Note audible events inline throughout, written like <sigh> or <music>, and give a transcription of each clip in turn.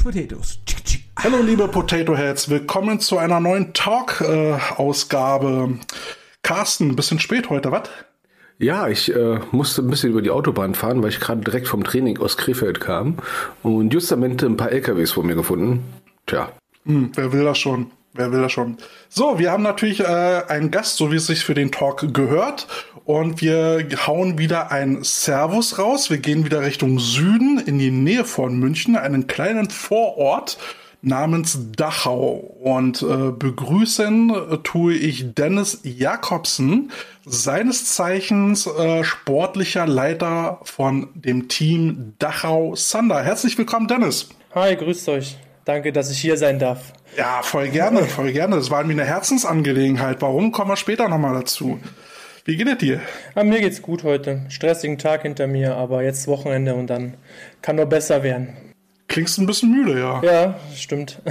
Couch Potatoes. Hallo liebe Potato Heads, willkommen zu einer neuen Talk-Ausgabe. Carsten, ein bisschen spät heute, was? Ja, ich äh, musste ein bisschen über die Autobahn fahren, weil ich gerade direkt vom Training aus Krefeld kam und justamente ein paar LKWs vor mir gefunden. Tja. Hm, wer will das schon? Wer will das schon? So, wir haben natürlich äh, einen Gast, so wie es sich für den Talk gehört. Und wir hauen wieder ein Servus raus. Wir gehen wieder Richtung Süden, in die Nähe von München, einen kleinen Vorort namens Dachau. Und äh, begrüßen äh, tue ich Dennis Jakobsen, seines Zeichens äh, sportlicher Leiter von dem Team Dachau Sander. Herzlich willkommen, Dennis. Hi, grüßt euch. Danke, dass ich hier sein darf. Ja, voll gerne, voll gerne. Das war mir eine Herzensangelegenheit. Warum kommen wir später nochmal dazu? Wie geht es dir? Ah, mir geht's gut heute. Stressigen Tag hinter mir, aber jetzt Wochenende und dann kann nur besser werden. Klingst ein bisschen müde, ja. Ja, stimmt.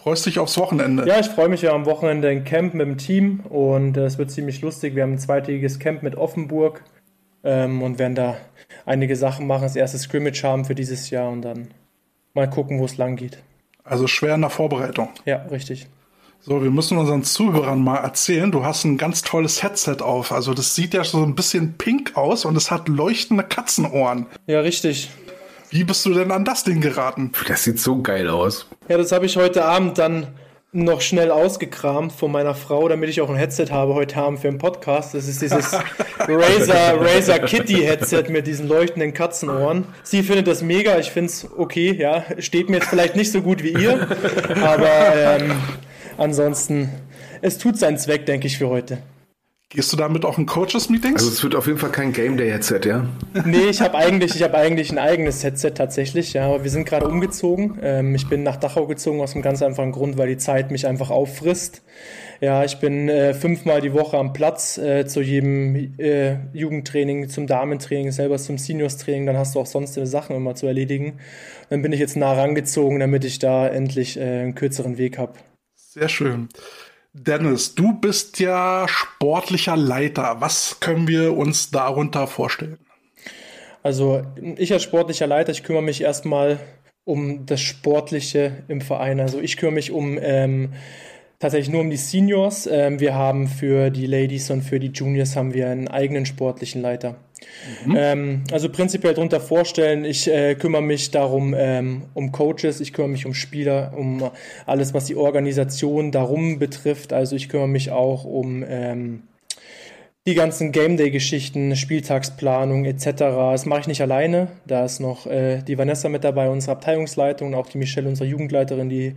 Freust dich aufs Wochenende? Ja, ich freue mich ja am Wochenende ein Camp mit dem Team und es wird ziemlich lustig. Wir haben ein zweitägiges Camp mit Offenburg ähm, und werden da einige Sachen machen, das erste Scrimmage haben für dieses Jahr und dann mal gucken, wo es lang geht. Also schwer in der Vorbereitung. Ja, richtig. So, wir müssen unseren Zuhörern mal erzählen, du hast ein ganz tolles Headset auf. Also das sieht ja so ein bisschen pink aus und es hat leuchtende Katzenohren. Ja, richtig. Wie bist du denn an das Ding geraten? Das sieht so geil aus. Ja, das habe ich heute Abend dann noch schnell ausgekramt von meiner Frau, damit ich auch ein Headset habe heute Abend für einen Podcast. Das ist dieses <laughs> Razer, Razer Kitty Headset mit diesen leuchtenden Katzenohren. Sie findet das mega, ich finde es okay, ja. Steht mir jetzt vielleicht nicht so gut wie ihr, aber ähm, ansonsten, es tut seinen Zweck, denke ich, für heute. Gehst du damit auch in Coaches-Meetings? Also es wird auf jeden Fall kein Game Day-Headset, ja? <laughs> Nee, ich habe eigentlich, ich hab eigentlich ein eigenes Headset tatsächlich, ja, aber wir sind gerade umgezogen. Ähm, ich bin nach Dachau gezogen aus einem ganz einfachen Grund, weil die Zeit mich einfach auffrisst. Ja, ich bin äh, fünfmal die Woche am Platz äh, zu jedem äh, Jugendtraining, zum Damentraining, selber zum Seniors-Training. Dann hast du auch sonstige Sachen immer zu erledigen. Dann bin ich jetzt nah rangezogen, damit ich da endlich äh, einen kürzeren Weg habe. Sehr schön. Dennis, du bist ja sportlicher Leiter. Was können wir uns darunter vorstellen? Also ich als sportlicher Leiter, ich kümmere mich erstmal um das Sportliche im Verein. Also ich kümmere mich um ähm, tatsächlich nur um die Seniors. Ähm, wir haben für die Ladies und für die Juniors haben wir einen eigenen sportlichen Leiter. Mhm. Ähm, also prinzipiell darunter vorstellen, ich äh, kümmere mich darum ähm, um Coaches, ich kümmere mich um Spieler, um alles, was die Organisation darum betrifft. Also ich kümmere mich auch um ähm, die ganzen Game Day-Geschichten, Spieltagsplanung etc. Das mache ich nicht alleine. Da ist noch äh, die Vanessa mit dabei, unsere Abteilungsleitung, und auch die Michelle, unsere Jugendleiterin, die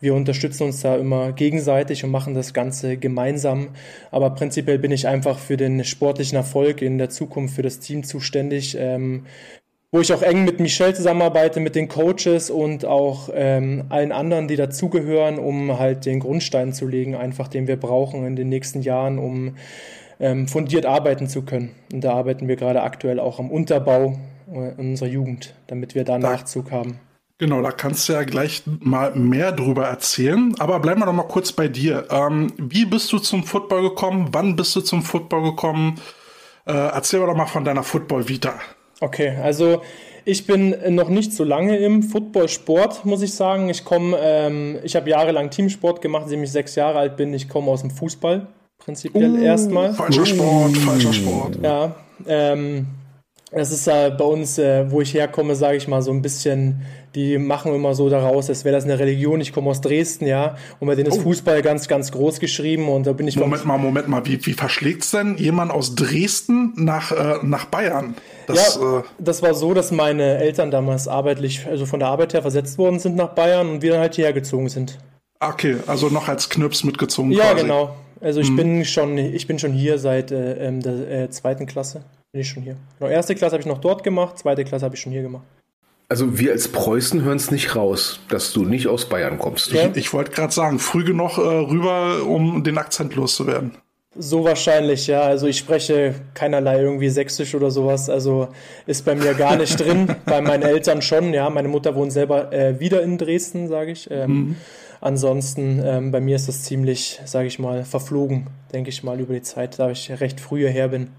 wir unterstützen uns da immer gegenseitig und machen das Ganze gemeinsam. Aber prinzipiell bin ich einfach für den sportlichen Erfolg in der Zukunft für das Team zuständig. Ähm, wo ich auch eng mit Michelle zusammenarbeite, mit den Coaches und auch ähm, allen anderen, die dazugehören, um halt den Grundstein zu legen, einfach den wir brauchen in den nächsten Jahren, um ähm, fundiert arbeiten zu können. Und da arbeiten wir gerade aktuell auch am Unterbau äh, unserer Jugend, damit wir da, da Nachzug haben. Genau, da kannst du ja gleich mal mehr drüber erzählen. Aber bleiben wir doch mal kurz bei dir. Ähm, wie bist du zum Football gekommen? Wann bist du zum Football gekommen? Äh, erzähl doch mal von deiner Football-Vita. Okay, also ich bin noch nicht so lange im Football-Sport, muss ich sagen. Ich komme, ähm, ich habe jahrelang Teamsport gemacht, seitdem ich sechs Jahre alt bin. Ich komme aus dem Fußball prinzipiell uh, erstmal. Falscher Sport, falscher Sport. Ja, ähm, das ist äh, bei uns, äh, wo ich herkomme, sage ich mal, so ein bisschen, die machen immer so daraus, als wäre das eine Religion. Ich komme aus Dresden, ja, und bei denen ist oh. Fußball ganz, ganz groß geschrieben und da bin ich. Moment mal, Moment mal, wie, wie verschlägt's denn jemand aus Dresden nach, äh, nach Bayern? Das, ja, äh, das war so, dass meine Eltern damals arbeitlich, also von der Arbeit her versetzt worden sind nach Bayern und wir dann halt hierher gezogen sind. Okay, also noch als Knirps mitgezogen. Ja, quasi. genau. Also ich hm. bin schon, ich bin schon hier seit äh, ähm, der äh, zweiten Klasse. Bin ich schon hier. Genau, erste Klasse habe ich noch dort gemacht, zweite Klasse habe ich schon hier gemacht. Also wir als Preußen hören es nicht raus, dass du nicht aus Bayern kommst. Ich, ich wollte gerade sagen, früh genug äh, rüber, um den Akzent loszuwerden. So wahrscheinlich, ja. Also ich spreche keinerlei irgendwie Sächsisch oder sowas. Also ist bei mir gar nicht drin. <laughs> Bei meinen Eltern schon, ja. Meine Mutter wohnt selber äh, wieder in Dresden, sage ich. Ähm, mhm. Ansonsten, ähm, bei mir ist das ziemlich, sage ich mal, verflogen, denke ich mal, über die Zeit, da ich recht früh hierher bin.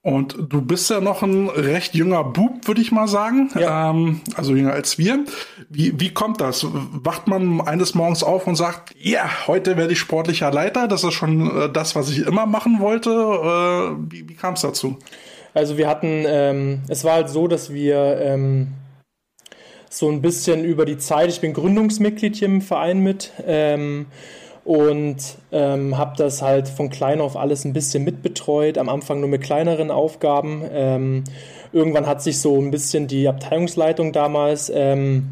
Und du bist ja noch ein recht junger Bub, würde ich mal sagen. Ja. Ähm, also jünger als wir. Wie, wie kommt das? Wacht man eines Morgens auf und sagt, ja, yeah, heute werde ich sportlicher Leiter. Das ist schon äh, das, was ich immer machen wollte. Äh, wie wie kam es dazu? Also wir hatten, ähm, es war halt so, dass wir ähm, so ein bisschen über die Zeit, ich bin Gründungsmitglied hier im Verein mit. Ähm, und ähm, habe das halt von klein auf alles ein bisschen mitbetreut, am Anfang nur mit kleineren Aufgaben. Ähm, irgendwann hat sich so ein bisschen die Abteilungsleitung damals, ähm,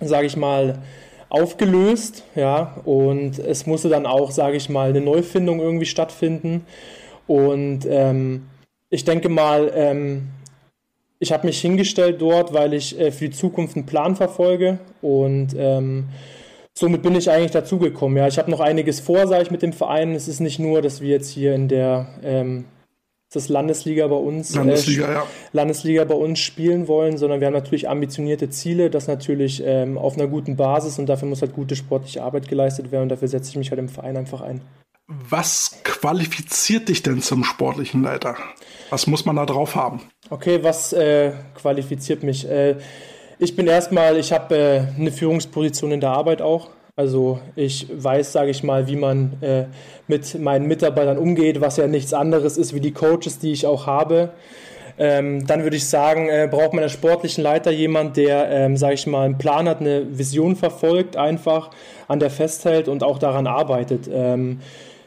sage ich mal, aufgelöst, ja, und es musste dann auch, sage ich mal, eine Neufindung irgendwie stattfinden. Und ähm, ich denke mal, ähm, ich habe mich hingestellt dort, weil ich äh, für die Zukunft einen Plan verfolge und ähm, somit bin ich eigentlich dazugekommen. Ja, ich habe noch einiges vor, sage ich, mit dem Verein. Es ist nicht nur, dass wir jetzt hier in der ähm, das Landesliga bei uns Landesliga, äh, ja. Landesliga bei uns spielen wollen, sondern wir haben natürlich ambitionierte Ziele, das natürlich ähm, auf einer guten Basis und dafür muss halt gute sportliche Arbeit geleistet werden und dafür setze ich mich halt im Verein einfach ein. Was qualifiziert dich denn zum sportlichen Leiter? Was muss man da drauf haben? Okay, was äh, qualifiziert mich? Äh, ich bin erstmal, ich habe äh, eine Führungsposition in der Arbeit auch. Also ich weiß, sage ich mal, wie man äh, mit meinen Mitarbeitern umgeht, was ja nichts anderes ist wie die Coaches, die ich auch habe. Ähm, dann würde ich sagen, äh, braucht man als sportlichen Leiter jemand, der, ähm, sage ich mal, einen Plan hat, eine Vision verfolgt, einfach an der festhält und auch daran arbeitet. Ähm,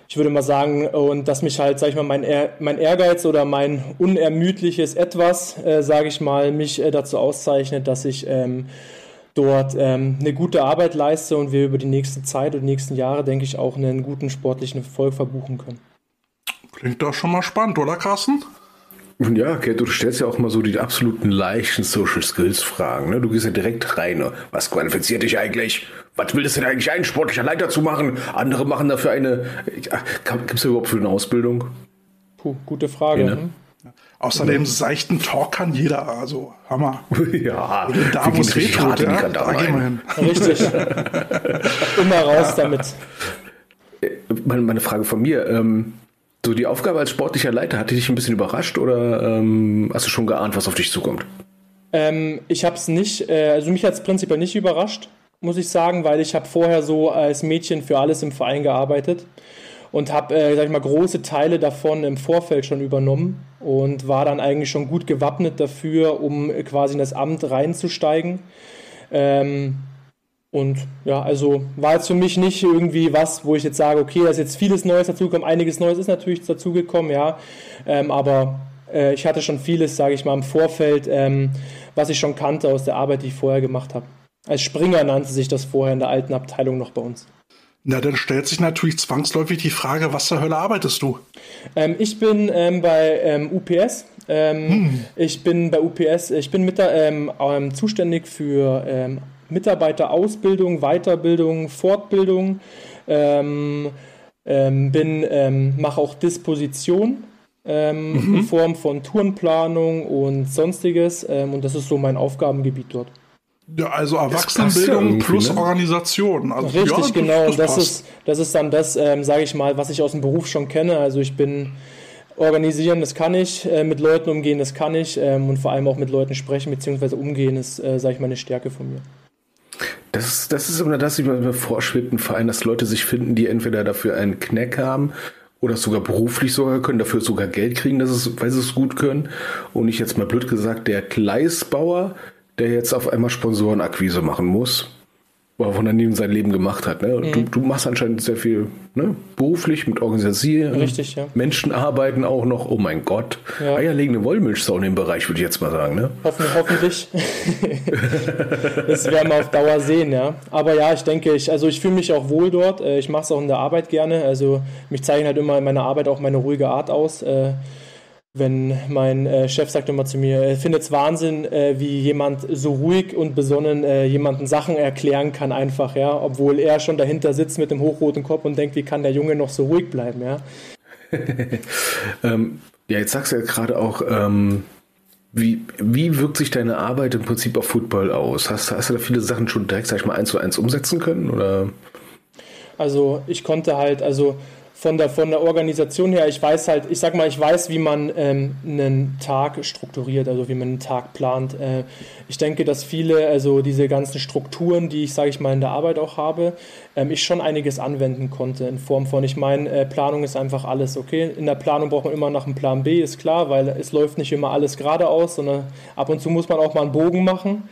ich würde mal sagen, und dass mich halt, sag ich mal, mein, mein Ehrgeiz oder mein unermüdliches Etwas, äh, sage ich mal, mich äh, dazu auszeichnet, dass ich ähm, dort ähm, eine gute Arbeit leiste und wir über die nächste Zeit und die nächsten Jahre, denke ich, auch einen guten sportlichen Erfolg verbuchen können. Klingt doch schon mal spannend, oder Carsten? Ja, okay, du stellst ja auch mal so die absoluten leichten Social Skills Fragen. Ne? Du gehst ja direkt rein. Ne? Was qualifiziert dich eigentlich? Was will das denn eigentlich ein sportlicher Leiter zu machen? Andere machen dafür eine. Gibt es überhaupt für eine Ausbildung? Puh, gute Frage. Ja, ne? Hm? Außerdem seichten Talk kann jeder, also Hammer. <laughs> ja, da muss die ja? da gehen wir hin. Richtig. <laughs> Immer raus damit. Äh, meine, meine Frage von mir, ähm, so die Aufgabe als sportlicher Leiter, hat die dich ein bisschen überrascht oder ähm, hast du schon geahnt, was auf dich zukommt? Ähm, ich habe es nicht, äh, also mich hat es prinzipiell nicht überrascht, muss ich sagen, weil ich habe vorher so als Mädchen für alles im Verein gearbeitet und habe, äh, sag ich mal, große Teile davon im Vorfeld schon übernommen und war dann eigentlich schon gut gewappnet dafür, um quasi in das Amt reinzusteigen. Ähm, und ja, also war jetzt für mich nicht irgendwie was, wo ich jetzt sage, okay, da ist jetzt vieles Neues dazugekommen. Einiges Neues ist natürlich dazugekommen, ja. Ähm, aber äh, ich hatte schon vieles, sage ich mal, im Vorfeld, ähm, was ich schon kannte aus der Arbeit, die ich vorher gemacht habe. Als Springer nannte sich das vorher in der alten Abteilung noch bei uns. Na, dann stellt sich natürlich zwangsläufig die Frage, was zur Hölle arbeitest du? Ähm, ich bin ähm, bei ähm, UPS. Ähm, hm. Ich bin bei UPS, ich bin mit der, ähm, ähm, zuständig für Mitarbeiterausbildung, Weiterbildung, Fortbildung. Ähm, ähm, bin, ähm, mache auch Disposition ähm, mhm. in Form von Tourenplanung und sonstiges. Ähm, und das ist so mein Aufgabengebiet dort. Ja, also Erwachsenenbildung ja plus ne? Organisation. Also, Richtig, ja, genau. Das, das, ist, das ist dann das, ähm, sage ich mal, was ich aus dem Beruf schon kenne. Also ich bin organisieren, das kann ich, äh, mit Leuten umgehen, das kann ich ähm, und vor allem auch mit Leuten sprechen bzw. umgehen, ist, äh, sage ich mal, eine Stärke von mir. Das, das ist immer das, was mir vorschwebt, ein Verein, dass Leute sich finden, die entweder dafür einen Knack haben oder sogar beruflich sogar können, dafür sogar Geld kriegen, dass es, weil sie es gut können. Und ich jetzt mal blöd gesagt, der Gleisbauer, der jetzt auf einmal Sponsorenakquise machen muss wovon er neben sein Leben gemacht hat. Ne? Mhm. Du, du, machst anscheinend sehr viel ne? beruflich mit Organisieren. Richtig, ja. Menschen arbeiten auch noch. Oh mein Gott. Ja. Eierlegende Wollmilchsau in dem Bereich, würde ich jetzt mal sagen. Ne? Hoffen, hoffentlich. <laughs> das werden wir auf Dauer sehen, ja. Aber ja, ich denke, ich, also ich fühle mich auch wohl dort. Äh, ich mache es auch in der Arbeit gerne. Also mich zeichnet halt immer in meiner Arbeit auch meine ruhige Art aus. Äh, wenn mein äh, Chef sagt immer zu mir, er findet es Wahnsinn, äh, wie jemand so ruhig und besonnen äh, jemanden Sachen erklären kann einfach, ja, obwohl er schon dahinter sitzt mit dem hochroten Kopf und denkt, wie kann der Junge noch so ruhig bleiben, ja. <laughs> ähm, ja, jetzt sagst du ja gerade auch, ähm, wie, wie wirkt sich deine Arbeit im Prinzip auf Football aus? Hast, hast du da viele Sachen schon direkt, sag ich mal, eins zu eins umsetzen können, oder? Also ich konnte halt, also von der, von der Organisation her, ich weiß halt, ich sag mal, ich weiß, wie man ähm, einen Tag strukturiert, also wie man einen Tag plant. Äh, ich denke, dass viele, also diese ganzen Strukturen, die ich, sage ich mal, in der Arbeit auch habe, ähm, ich schon einiges anwenden konnte in Form von, ich meine, äh, Planung ist einfach alles, okay? In der Planung braucht man immer nach einem Plan B, ist klar, weil es läuft nicht immer alles geradeaus, sondern ab und zu muss man auch mal einen Bogen machen.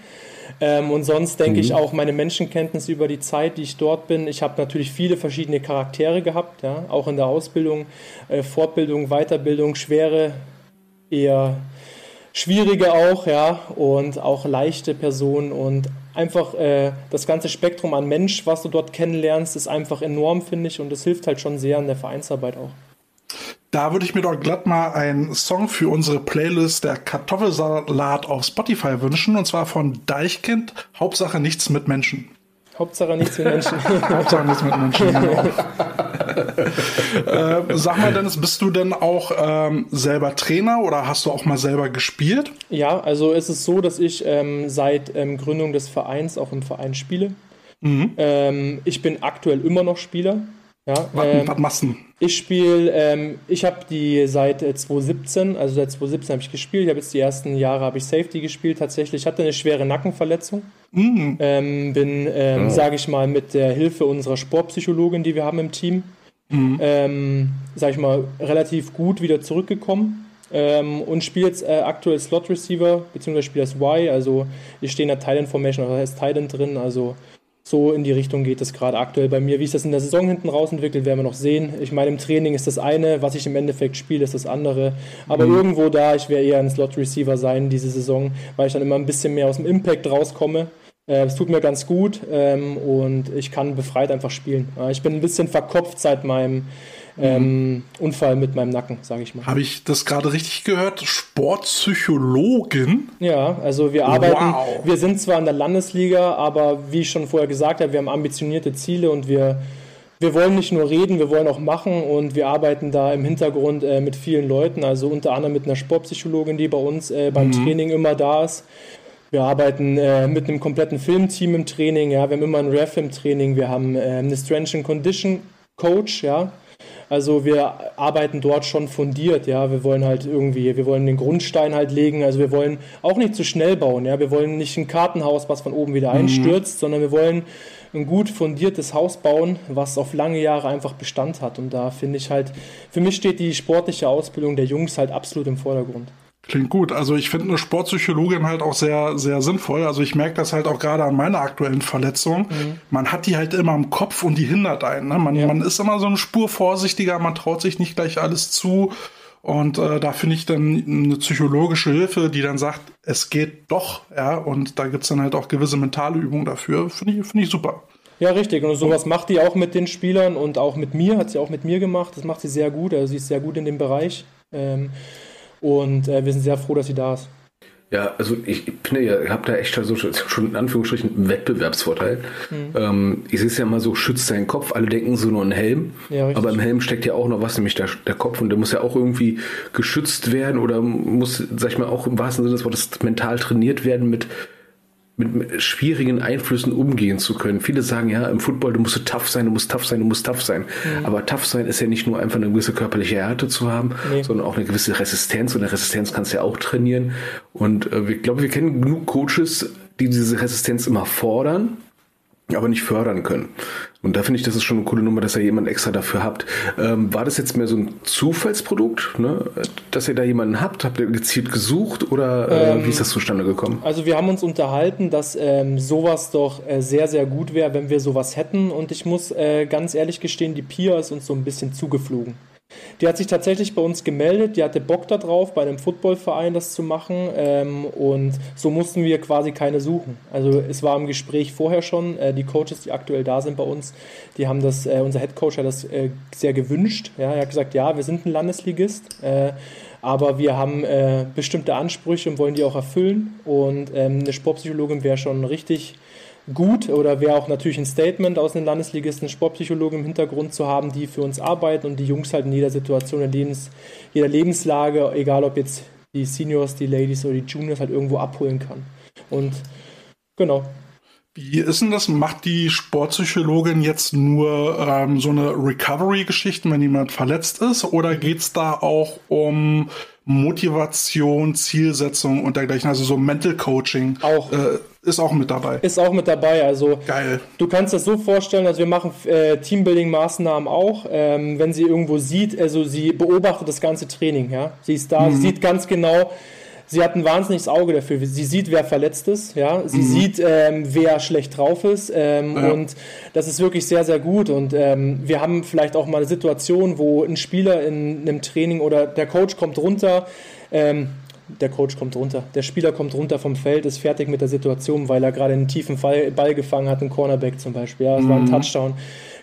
Ähm, und sonst denke mhm. ich auch meine Menschenkenntnis über die Zeit, die ich dort bin. Ich habe natürlich viele verschiedene Charaktere gehabt, ja, auch in der Ausbildung, äh, Fortbildung, Weiterbildung, schwere, eher schwierige auch, ja, und auch leichte Personen und einfach äh, das ganze Spektrum an Mensch, was du dort kennenlernst, ist einfach enorm, finde ich, und das hilft halt schon sehr in der Vereinsarbeit auch. Da würde ich mir doch glatt mal einen Song für unsere Playlist der Kartoffelsalat auf Spotify wünschen, und zwar von Deichkind, Hauptsache nichts mit Menschen. Hauptsache nichts mit Menschen. <laughs> Hauptsache nichts mit Menschen, genau. <laughs> äh, sag mal, Dennis, bist du denn auch ähm, selber Trainer oder hast du auch mal selber gespielt? Ja, also es ist so, dass ich ähm, seit ähm, Gründung des Vereins auch im Verein spiele. Mhm. Ähm, ich bin aktuell immer noch Spieler. Ja, was, ähm, was machst du? Ich spiele, ähm, ich habe die seit 2017, äh, also seit 2017 habe ich gespielt. Ich habe jetzt die ersten Jahre habe ich Safety gespielt. Tatsächlich ich hatte eine schwere Nackenverletzung. Mhm. Ähm, bin, ähm, oh. sage ich mal, mit der Hilfe unserer Sportpsychologin, die wir haben im Team, mhm. ähm, sage ich mal, relativ gut wieder zurückgekommen. Ähm, und spiele jetzt äh, aktuell Slot Receiver, beziehungsweise spiele das Y, also ich stehe in der Titan Formation, also da ist Titan drin, also so in die Richtung geht es gerade aktuell bei mir. Wie sich das in der Saison hinten raus entwickelt, werden wir noch sehen. Ich meine, im Training ist das eine, was ich im Endeffekt spiele, ist das andere. Aber mhm. irgendwo da, ich werde eher ein Slot-Receiver sein diese Saison, weil ich dann immer ein bisschen mehr aus dem Impact rauskomme. Äh, es tut mir ganz gut ähm, und ich kann befreit einfach spielen. ich bin ein bisschen verkopft seit meinem ähm, Unfall mit meinem Nacken, sage ich mal. Habe ich das gerade richtig gehört? Sportpsychologin? Ja, also wir arbeiten, wow. wir sind zwar in der Landesliga, aber wie ich schon vorher gesagt habe, wir haben ambitionierte Ziele und wir, wir wollen nicht nur reden, wir wollen auch machen und wir arbeiten da im Hintergrund äh, mit vielen Leuten, also unter anderem mit einer Sportpsychologin, die bei uns äh, beim mhm. Training immer da ist. Wir arbeiten äh, mit einem kompletten Filmteam im Training, ja, wir haben immer ein Ref im Training, wir haben äh, eine Strength and Condition Coach, ja, also wir arbeiten dort schon fundiert, ja. Wir wollen halt irgendwie, wir wollen den Grundstein halt legen. Also wir wollen auch nicht zu schnell bauen, ja. Wir wollen nicht ein Kartenhaus, was von oben wieder mhm. einstürzt, sondern wir wollen ein gut fundiertes Haus bauen, was auf lange Jahre einfach Bestand hat. Und da finde ich halt, für mich steht die sportliche Ausbildung der Jungs halt absolut im Vordergrund. Klingt gut. Also ich finde eine Sportpsychologin halt auch sehr, sehr sinnvoll. Also ich merke das halt auch gerade an meiner aktuellen Verletzung. Mhm. Man hat die halt immer im Kopf und die hindert einen. Ne? Man, ja. man ist immer so eine Spur vorsichtiger, man traut sich nicht gleich alles zu. Und äh, da finde ich dann eine psychologische Hilfe, die dann sagt, es geht doch, ja, und da gibt's dann halt auch gewisse mentale Übungen dafür. Finde ich, finde ich super. Ja, richtig. Und sowas macht die auch mit den Spielern und auch mit mir, hat sie auch mit mir gemacht. Das macht sie sehr gut. Also sie ist sehr gut in dem Bereich. Ähm, und äh, wir sind sehr froh, dass sie da ist. Ja, also ich finde ja, ihr habt da echt so, schon in Anführungsstrichen einen Wettbewerbsvorteil. Mhm. Ähm, ich sehe es ja mal so, schützt seinen Kopf, alle denken so nur einen Helm, ja, aber im Helm steckt ja auch noch was, nämlich der, der Kopf und der muss ja auch irgendwie geschützt werden oder muss, sag ich mal, auch im wahrsten Sinne des Wortes mental trainiert werden mit mit schwierigen Einflüssen umgehen zu können. Viele sagen ja, im Football, du musst tough sein, du musst tough sein, du musst tough sein. Mhm. Aber tough sein ist ja nicht nur einfach eine gewisse körperliche Härte zu haben, nee. sondern auch eine gewisse Resistenz. Und eine Resistenz kannst du ja auch trainieren. Und äh, ich glaube, wir kennen genug Coaches, die diese Resistenz immer fordern aber nicht fördern können. Und da finde ich, das ist schon eine coole Nummer, dass ihr jemanden extra dafür habt. Ähm, war das jetzt mehr so ein Zufallsprodukt, ne? dass ihr da jemanden habt? Habt ihr gezielt gesucht oder äh, ähm, wie ist das zustande gekommen? Also wir haben uns unterhalten, dass ähm, sowas doch äh, sehr, sehr gut wäre, wenn wir sowas hätten. Und ich muss äh, ganz ehrlich gestehen, die Pia ist uns so ein bisschen zugeflogen. Die hat sich tatsächlich bei uns gemeldet, die hatte Bock darauf, bei einem Footballverein das zu machen ähm, und so mussten wir quasi keine suchen. Also es war im Gespräch vorher schon, äh, die Coaches, die aktuell da sind bei uns, die haben das, äh, unser Head Coach hat das äh, sehr gewünscht. Ja, er hat gesagt, ja, wir sind ein Landesligist, äh, aber wir haben äh, bestimmte Ansprüche und wollen die auch erfüllen und ähm, eine Sportpsychologin wäre schon richtig gut oder wäre auch natürlich ein Statement aus den Landesligisten, Sportpsychologen im Hintergrund zu haben, die für uns arbeiten und die Jungs halt in jeder Situation, in Lebens, jeder Lebenslage, egal ob jetzt die Seniors, die Ladies oder die Juniors halt irgendwo abholen kann. Und genau. Wie ist denn das? Macht die Sportpsychologin jetzt nur ähm, so eine Recovery-Geschichte, wenn jemand verletzt ist? Oder geht's da auch um Motivation, Zielsetzung und dergleichen? Also so Mental Coaching auch. Äh, ist auch mit dabei. Ist auch mit dabei. Also Geil. du kannst das so vorstellen, also wir machen äh, Teambuilding-Maßnahmen auch. Ähm, wenn sie irgendwo sieht, also sie beobachtet das ganze Training, ja. Sie ist da, mhm. sie sieht ganz genau, sie hat ein wahnsinniges Auge dafür. Sie sieht, wer verletzt ist, ja. Sie mhm. sieht, ähm, wer schlecht drauf ist. Ähm, ja. Und das ist wirklich sehr, sehr gut. Und ähm, wir haben vielleicht auch mal eine Situation, wo ein Spieler in einem Training oder der Coach kommt runter, ähm, der Coach kommt runter, der Spieler kommt runter vom Feld, ist fertig mit der Situation, weil er gerade einen tiefen Ball gefangen hat, einen Cornerback zum Beispiel. Ja, das mhm. war ein mhm. Touchdown.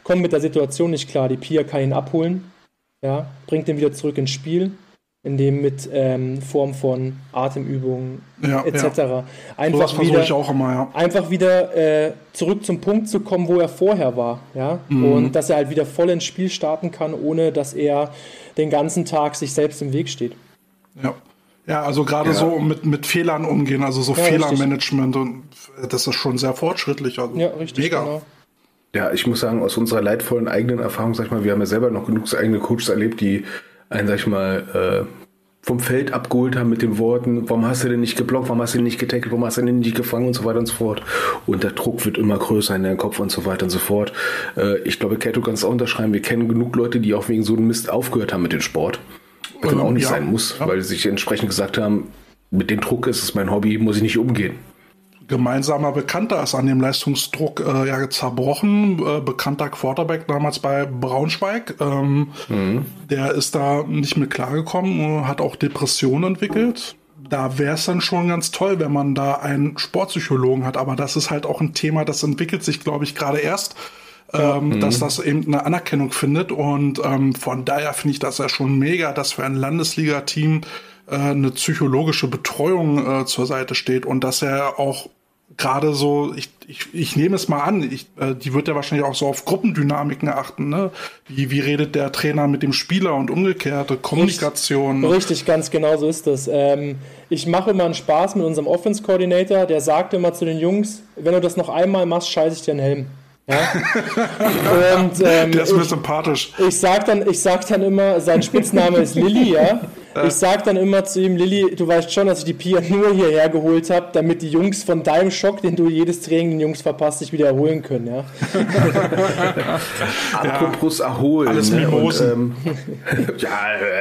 Kommt mit der Situation nicht klar. Die Pia kann ihn abholen, ja, bringt ihn wieder zurück ins Spiel in dem mit ähm, Form von Atemübungen ja, etc. Ja. Einfach so wieder, ich auch immer, ja. einfach wieder äh, zurück zum Punkt zu kommen, wo er vorher war, ja, mhm. und dass er halt wieder voll ins Spiel starten kann, ohne dass er den ganzen Tag sich selbst im Weg steht. Ja. Ja, also gerade ja. so mit, mit Fehlern umgehen, also so ja, Fehlermanagement und das ist schon sehr fortschrittlich. Also ja, richtig. Mega. Genau. Ja, ich muss sagen, aus unserer leidvollen eigenen Erfahrung, sag ich mal, wir haben ja selber noch genug eigene Coaches erlebt, die einen, sag ich mal, äh, vom Feld abgeholt haben mit den Worten, warum hast du denn nicht geblockt, warum hast du denn nicht getackelt, warum hast du denn nicht gefangen und so weiter und so fort. Und der Druck wird immer größer in deinem Kopf und so weiter und so fort. Äh, ich glaube, Kat, du kannst auch unterschreiben, wir kennen genug Leute, die auch wegen so einem Mist aufgehört haben mit dem Sport. Was dann ähm, auch nicht ja, sein muss, ja. weil sie sich entsprechend gesagt haben, mit dem Druck ist es mein Hobby, muss ich nicht umgehen gemeinsamer Bekannter ist an dem Leistungsdruck äh, ja zerbrochen. Äh, bekannter Quarterback damals bei Braunschweig. Ähm, mhm. Der ist da nicht mit klargekommen, hat auch Depressionen entwickelt. Da wäre es dann schon ganz toll, wenn man da einen Sportpsychologen hat. Aber das ist halt auch ein Thema, das entwickelt sich, glaube ich, gerade erst. Ähm, mhm. dass das eben eine Anerkennung findet und ähm, von daher finde ich das ja schon mega, dass für ein Landesliga-Team äh, eine psychologische Betreuung äh, zur Seite steht und dass er auch gerade so, ich, ich, ich nehme es mal an, ich, äh, die wird ja wahrscheinlich auch so auf Gruppendynamiken achten, ne? Wie, wie redet der Trainer mit dem Spieler und umgekehrte Kommunikation. Richtig, richtig ganz genau so ist das. Ähm, ich mache immer einen Spaß mit unserem Offense Coordinator, der sagt immer zu den Jungs, wenn du das noch einmal machst, scheiße ich dir einen Helm. Ja? <laughs> und, ähm, der ist mir sympathisch. Ich sag, dann, ich sag dann immer, sein Spitzname ist Lilly, ja. Ich sag dann immer zu ihm, Lilly, du weißt schon, dass ich die Pia nur hierher geholt habe, damit die Jungs von deinem Schock, den du jedes Training den Jungs verpasst, sich wieder erholen können, ja. <laughs> Apropos ja. erholen. Alles ne? Mimosen. Und, ähm, <laughs> ja,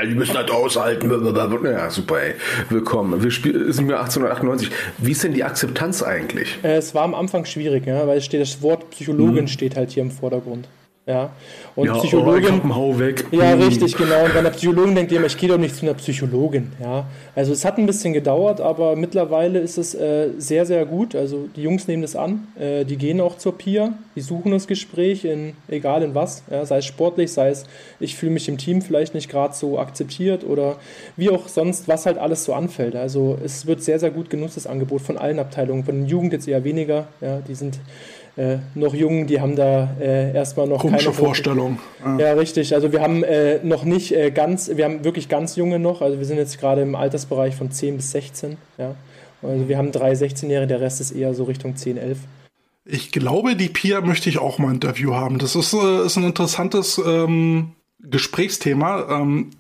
die müssen halt aushalten. Ja, super, ey. Willkommen. Wir spielen, sind wir 1898. Wie ist denn die Akzeptanz eigentlich? Äh, es war am Anfang schwierig, ja, weil es steht, das Wort Psychologin mhm. steht halt hier im Vordergrund. Ja, und ja, Psychologin. Oh, weg. Ja, hm. richtig, genau. Und bei einer Psychologin denkt ihr immer, ich gehe doch nicht zu einer Psychologin. Ja, also es hat ein bisschen gedauert, aber mittlerweile ist es äh, sehr, sehr gut. Also die Jungs nehmen das an, äh, die gehen auch zur PIA, die suchen das Gespräch in egal in was, ja, sei es sportlich, sei es ich fühle mich im Team vielleicht nicht gerade so akzeptiert oder wie auch sonst, was halt alles so anfällt. Also es wird sehr, sehr gut genutzt, das Angebot von allen Abteilungen, von den Jugend jetzt eher weniger. Ja, die sind äh, noch jung, die haben da äh, erstmal noch Komische keine Vorstellung. Ja. ja. richtig. Also wir haben äh, noch nicht äh, ganz, wir haben wirklich ganz junge noch. Also wir sind jetzt gerade im Altersbereich von 10 bis 16. Ja. Also wir haben drei 16-Jährige, der Rest ist eher so Richtung 10, 11. Ich glaube, die Pia möchte ich auch mal ein Interview haben. Das ist, äh, ist ein interessantes ähm, Gesprächsthema. Ähm,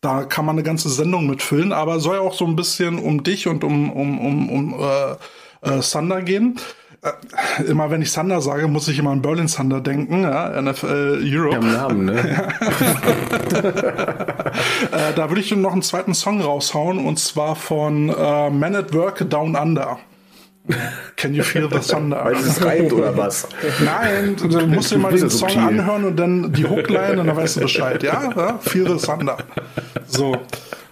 da kann man eine ganze Sendung mitfüllen, aber soll ja auch so ein bisschen um dich und um, um, um, um äh, Sander gehen. Äh, immer wenn ich Thunder sage, muss ich immer an Berlin Thunder denken, ja, NFL Europe. Ja, Namen, ne? <laughs> äh, da würde ich noch einen zweiten Song raushauen und zwar von äh, Man at Work Down Under. Can you feel the thunder? Weil es reimt oder was? Nein, du musst dir mal den Song okay. anhören und dann die Hookline und dann weißt du Bescheid, ja? ja? Feel the thunder. So.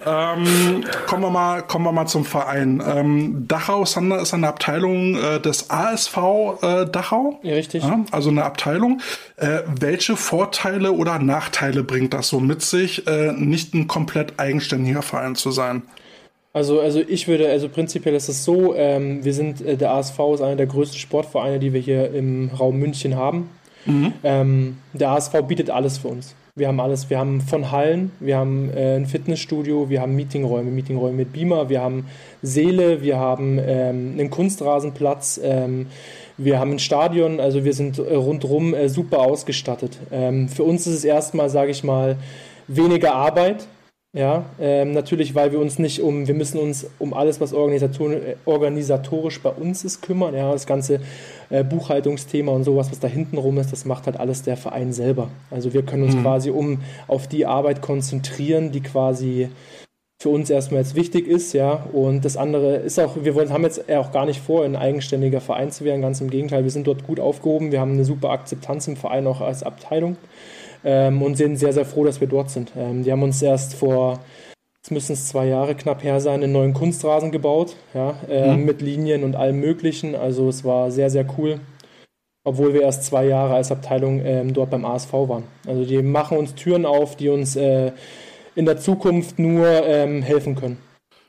Ähm, kommen, wir mal, kommen wir mal zum Verein. Ähm, Dachau Sander ist eine Abteilung äh, des ASV äh, Dachau. Ja, richtig. Ja, also eine Abteilung. Äh, welche Vorteile oder Nachteile bringt das so mit sich, äh, nicht ein komplett eigenständiger Verein zu sein? Also, also ich würde, also prinzipiell ist es so, ähm, wir sind, äh, der ASV ist einer der größten Sportvereine, die wir hier im Raum München haben. Mhm. Ähm, der ASV bietet alles für uns. Wir haben alles. Wir haben von Hallen, wir haben äh, ein Fitnessstudio, wir haben Meetingräume, Meetingräume mit Beamer, wir haben Seele, wir haben ähm, einen Kunstrasenplatz, ähm, Wir haben ein Stadion, also wir sind äh, rundherum äh, super ausgestattet. Ähm, für uns ist es erstmal, sage ich mal, weniger Arbeit. Ja, ähm, natürlich, weil wir uns nicht um, wir müssen uns um alles, was organisatorisch bei uns ist, kümmern. Ja, das ganze äh, Buchhaltungsthema und sowas, was da hinten rum ist, das macht halt alles der Verein selber. Also wir können uns mhm. quasi um auf die Arbeit konzentrieren, die quasi für uns erstmal jetzt wichtig ist, ja. Und das andere ist auch, wir wollen, haben jetzt auch gar nicht vor, ein eigenständiger Verein zu werden, ganz im Gegenteil, wir sind dort gut aufgehoben, wir haben eine super Akzeptanz im Verein auch als Abteilung ähm, und sind sehr, sehr froh, dass wir dort sind. Ähm, die haben uns erst vor, jetzt müssen es zwei Jahre knapp her sein, einen neuen Kunstrasen gebaut, ja, äh, mhm. mit Linien und allem Möglichen. Also es war sehr, sehr cool obwohl wir erst zwei Jahre als Abteilung ähm, dort beim ASV waren. Also die machen uns Türen auf, die uns äh, in der Zukunft nur ähm, helfen können.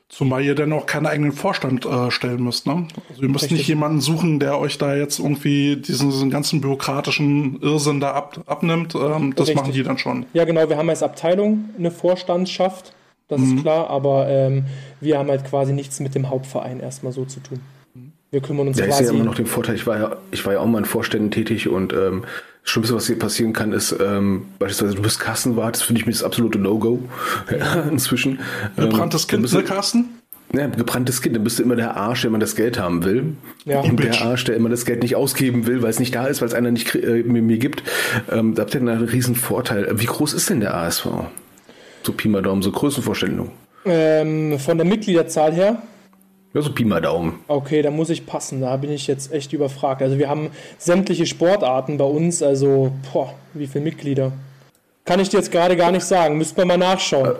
Zumal ihr dann auch keinen eigenen Vorstand äh, stellen müsst, ne? Also ihr müsst Richtig. nicht jemanden suchen, der euch da jetzt irgendwie diesen, diesen ganzen bürokratischen Irrsinn da ab, abnimmt. Ähm, das Richtig. machen die dann schon. Ja, genau, wir haben als Abteilung eine Vorstandschaft, das mhm. ist klar, aber ähm, wir haben halt quasi nichts mit dem Hauptverein erstmal so zu tun. Wir kümmern uns ja, quasi. Ich sehe immer noch den Vorteil, ich war ja, ich war ja auch mal in Vorständen tätig und ähm, das Schlimmste, was hier passieren kann, ist ähm, beispielsweise, du bist Kassenwart, das finde ich mir das absolute No-Go <laughs> ja, inzwischen. Gebranntes ähm, Kind, ne, Carsten? Ja, gebranntes Kind, dann bist du immer der Arsch, der immer das Geld haben will. Ja. Und der Arsch, der immer das Geld nicht ausgeben will, weil es nicht da ist, weil es einer nicht äh, mir, mir, gibt. Ähm, da habt ihr einen riesen Vorteil. Wie groß ist denn der ASV? So Pi mal Daumen, so Größenvorstellung. Ähm, von der Mitgliederzahl her ja, so Pi mal Daumen. Okay, da muss ich passen. Da bin ich jetzt echt überfragt. Also wir haben sämtliche Sportarten bei uns. Also, boah, wie viele Mitglieder? Kann ich dir jetzt gerade gar nicht sagen. Müsste man mal nachschauen. Äh,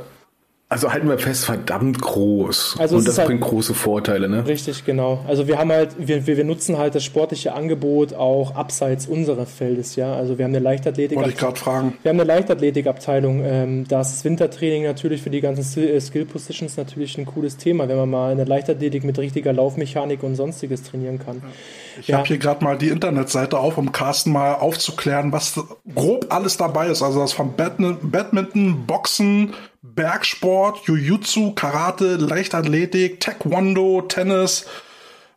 also halten wir fest, verdammt groß. Also und das halt bringt große Vorteile, ne? Richtig, genau. Also wir haben halt, wir, wir nutzen halt das sportliche Angebot auch abseits unseres Feldes, ja. Also wir haben eine Leichtathletik. Wollte ich gerade fragen. Wir haben eine Leichtathletikabteilung. Ähm, das Wintertraining natürlich für die ganzen äh, Skill Positions natürlich ein cooles Thema, wenn man mal in der Leichtathletik mit richtiger Laufmechanik und sonstiges trainieren kann. Ich ja. habe hier gerade mal die Internetseite auf, um Carsten mal aufzuklären, was grob alles dabei ist. Also das von Badminton, Boxen, Bergsport, Jiu-Jitsu, Karate, Leichtathletik, Taekwondo, Tennis,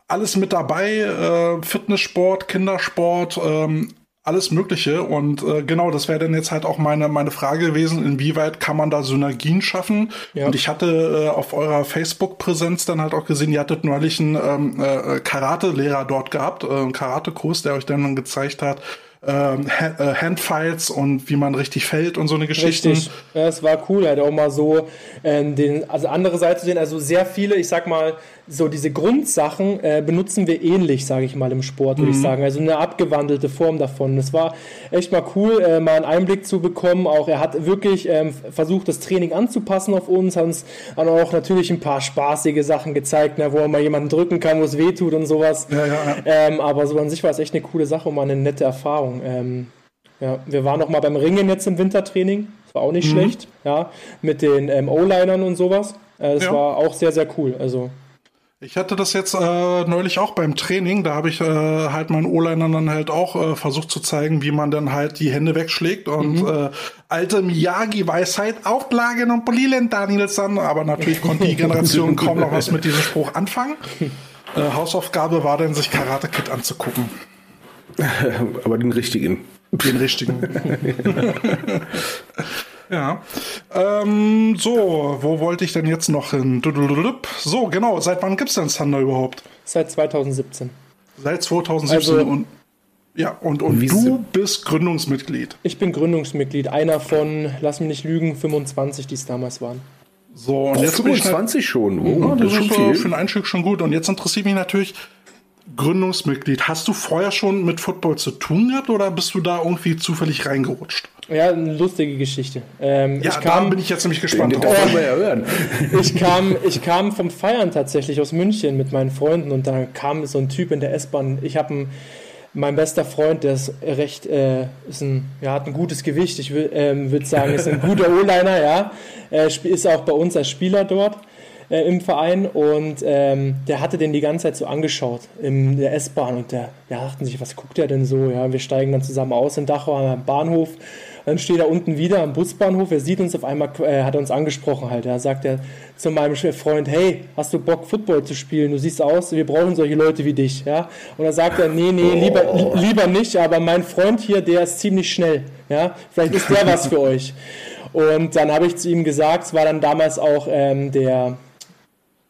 alles mit dabei, äh, Fitnesssport, Kindersport, ähm, alles Mögliche. Und äh, genau, das wäre dann jetzt halt auch meine, meine Frage gewesen, inwieweit kann man da Synergien schaffen? Ja. Und ich hatte äh, auf eurer Facebook-Präsenz dann halt auch gesehen, ihr hattet neulich einen ähm, äh, Karate-Lehrer dort gehabt, äh, einen Karate-Kurs, der euch dann gezeigt hat, ähm, äh, Handfiles und wie man richtig fällt und so eine Geschichte. Richtig, ja, es war cool, halt auch mal so ähm, den, also andere Seite zu sehen, also sehr viele, ich sag mal, so diese Grundsachen äh, benutzen wir ähnlich, sage ich mal, im Sport, würde mhm. ich sagen. Also eine abgewandelte Form davon. Es war echt mal cool, äh, mal einen Einblick zu bekommen. Auch er hat wirklich ähm, versucht, das Training anzupassen auf uns, hat uns auch natürlich ein paar spaßige Sachen gezeigt, ne, wo man mal jemanden drücken kann, wo es weh tut und sowas. Ja, ja, ja. Ähm, aber so an sich war es echt eine coole Sache und mal eine nette Erfahrung. Ähm, ja, wir waren noch mal beim Ringen jetzt im Wintertraining. Das war auch nicht mhm. schlecht, ja, mit den ähm, O-Linern und sowas. Äh, das war auch sehr, sehr cool. Also ich hatte das jetzt äh, neulich auch beim Training. Da habe ich äh, halt meinen O-Liner dann halt auch äh, versucht zu zeigen, wie man dann halt die Hände wegschlägt. Und mhm. äh, alte Miyagi-Weisheit, Auflagen und Polilen Danielson. Aber natürlich konnte die Generation <laughs> kaum noch was mit diesem Spruch anfangen. Äh, Hausaufgabe war dann, sich Karate Kid anzugucken. <laughs> Aber den richtigen. Den richtigen. <laughs> Ja. Ähm, so, wo wollte ich denn jetzt noch hin? So, genau. Seit wann gibt es denn Thunder überhaupt? Seit 2017. Seit 2017 also, und ja, und, und du bist Gründungsmitglied. Ich bin Gründungsmitglied, einer von, lass mich nicht lügen, 25, die es damals waren. So, und oh, jetzt 25 halt, schon. Oh, ja, das, das ist schon viel. für ein Einstieg schon gut. Und jetzt interessiert mich natürlich, Gründungsmitglied. Hast du vorher schon mit Football zu tun gehabt oder bist du da irgendwie zufällig reingerutscht? Ja, eine lustige Geschichte. Ähm, ja, ich kam, bin ich jetzt nämlich gespannt drauf. <laughs> ich, kam, ich kam vom Feiern tatsächlich aus München mit meinen Freunden und da kam so ein Typ in der S-Bahn. Ich habe mein bester Freund, der ist recht, äh, ist ein, ja, hat ein gutes Gewicht. Ich ähm, würde sagen, ist ein <laughs> guter O-Liner, ja. Er ist auch bei uns als Spieler dort äh, im Verein und ähm, der hatte den die ganze Zeit so angeschaut in der S-Bahn und der, ja, dachten sich, was guckt der denn so? Ja, wir steigen dann zusammen aus in Dachau am Bahnhof Dann steht er unten wieder am Busbahnhof, er sieht uns auf einmal, äh, hat uns angesprochen halt. Da sagt er zu meinem Freund, hey, hast du Bock Football zu spielen? Du siehst aus, wir brauchen solche Leute wie dich, ja. Und dann sagt er, nee, nee, lieber, oh. lieber nicht, aber mein Freund hier, der ist ziemlich schnell, ja. Vielleicht ist der was für <laughs> euch. Und dann habe ich zu ihm gesagt, es war dann damals auch ähm, der